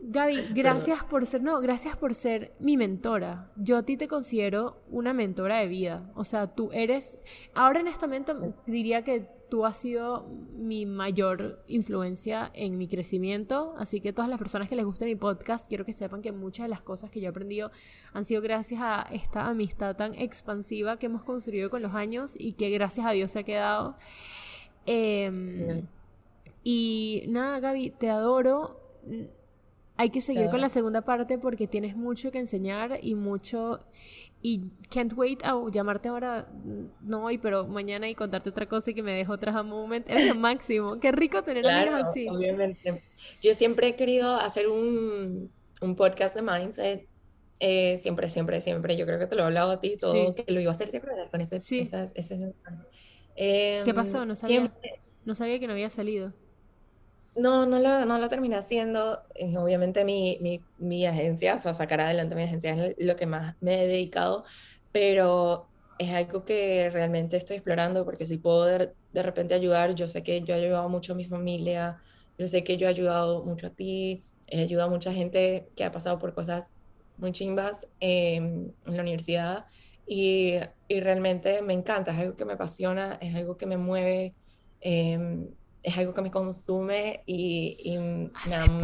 Gaby, gracias por ser, no, gracias por ser mi mentora. Yo a ti te considero una mentora de vida. O sea, tú eres, ahora en este momento diría que tú has sido mi mayor influencia en mi crecimiento, así que todas las personas que les guste mi podcast, quiero que sepan que muchas de las cosas que yo he aprendido han sido gracias a esta amistad tan expansiva que hemos construido con los años y que gracias a Dios se ha quedado. Em, y nada, Gaby, te adoro. Hay que seguir con la segunda parte porque tienes mucho que enseñar y mucho y can't wait a llamarte ahora, no hoy, pero mañana y contarte otra cosa y que me dejo otra moment. Es lo máximo. Qué rico tener claro, así. Obviamente. Yo siempre he querido hacer un, un podcast de mindset. Eh, siempre, siempre, siempre. Yo creo que te lo he hablado a ti todo, que lo iba a hacer, ¿te acuerdas? Con ese, sí. ¿Qué em, pasó? No sabía, no sabía que no había salido. No, no lo, no lo terminé haciendo. Obviamente mi, mi, mi, agencia, o sea, sacar adelante mi agencia es lo que más me he dedicado, pero es algo que realmente estoy explorando porque si puedo de, de, repente ayudar, yo sé que yo he ayudado mucho a mi familia, yo sé que yo he ayudado mucho a ti, he ayudado a mucha gente que ha pasado por cosas muy chimbas en la universidad y, y, realmente me encanta, es algo que me apasiona, es algo que me mueve. Eh, es algo que me consume y, y me,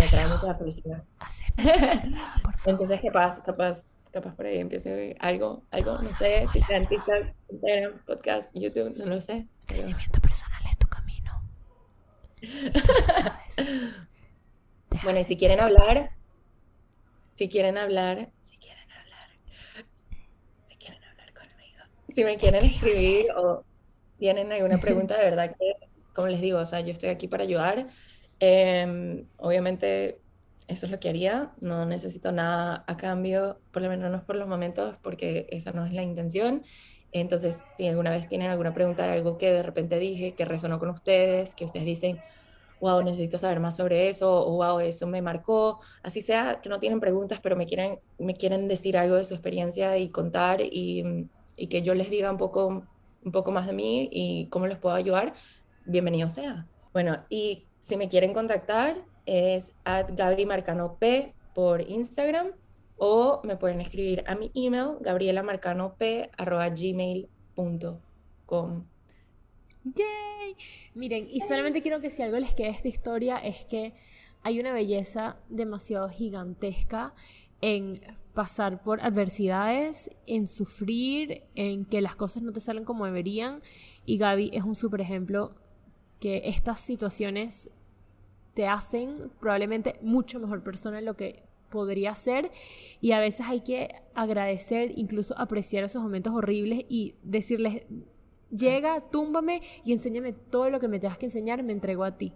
trae mucha felicidad. por favor. Entonces, capaz, capaz, capaz por ahí empiece algo, algo, no sé, si sea en TikTok, Instagram, podcast, YouTube, no lo sé. crecimiento personal es tu camino. bueno, y si quieren hablar, si quieren hablar, si quieren hablar, si quieren hablar conmigo, si me quieren escribir o tienen alguna pregunta, de verdad que, como les digo, o sea, yo estoy aquí para ayudar. Em, obviamente, eso es lo que haría, no necesito nada a cambio, por lo menos no por los momentos, porque esa no es la intención. Entonces, si alguna vez tienen alguna pregunta de algo que de repente dije, que resonó con ustedes, que ustedes dicen, wow, necesito saber más sobre eso, o wow, eso me marcó, así sea que no tienen preguntas, pero me quieren, me quieren decir algo de su experiencia y contar y, y que yo les diga un poco, un poco más de mí y cómo les puedo ayudar, bienvenido sea. Bueno, y si me quieren contactar, es at Gaby Marcano P por Instagram o me pueden escribir a mi email gabrielamarcanop.gmail.com ¡Yay! Miren, y solamente quiero que si algo les quede esta historia es que hay una belleza demasiado gigantesca en pasar por adversidades, en sufrir, en que las cosas no te salen como deberían. Y Gaby es un super ejemplo que estas situaciones te hacen probablemente mucho mejor persona de lo que podría ser y a veces hay que agradecer, incluso apreciar esos momentos horribles y decirles, llega, túmbame y enséñame todo lo que me tengas que enseñar, me entrego a ti.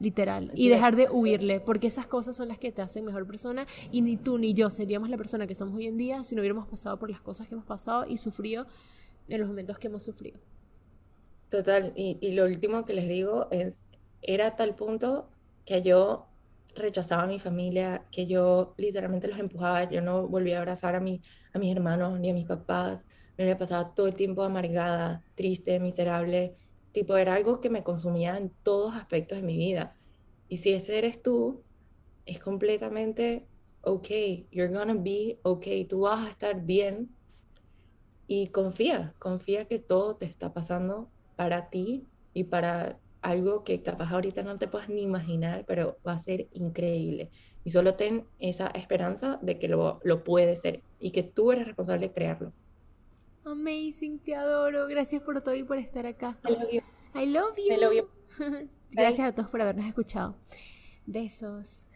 Literal. Y dejar de huirle, porque esas cosas son las que te hacen mejor persona y ni tú ni yo seríamos la persona que somos hoy en día si no hubiéramos pasado por las cosas que hemos pasado y sufrido en los momentos que hemos sufrido. Total, y, lo último que les digo es, era tal punto que yo rechazaba a mi familia, que yo literalmente los empujaba, yo no volvía a abrazar a, mi, a mis hermanos ni a mis papás, me había pasado todo el tiempo amargada, triste, miserable, tipo era algo que me consumía en todos aspectos de mi vida. Y si ese eres tú, es completamente ok, you're gonna be ok, tú vas a estar bien y confía, confía que todo te está pasando para ti y para algo que capaz ahorita no te puedas ni imaginar, pero va a ser increíble. Y solo ten esa esperanza de que lo, lo puede ser y que tú eres responsable de crearlo. Amazing, te adoro. Gracias por todo y por estar acá. I love you. I love you. I love you. Gracias a todos por habernos escuchado. Besos.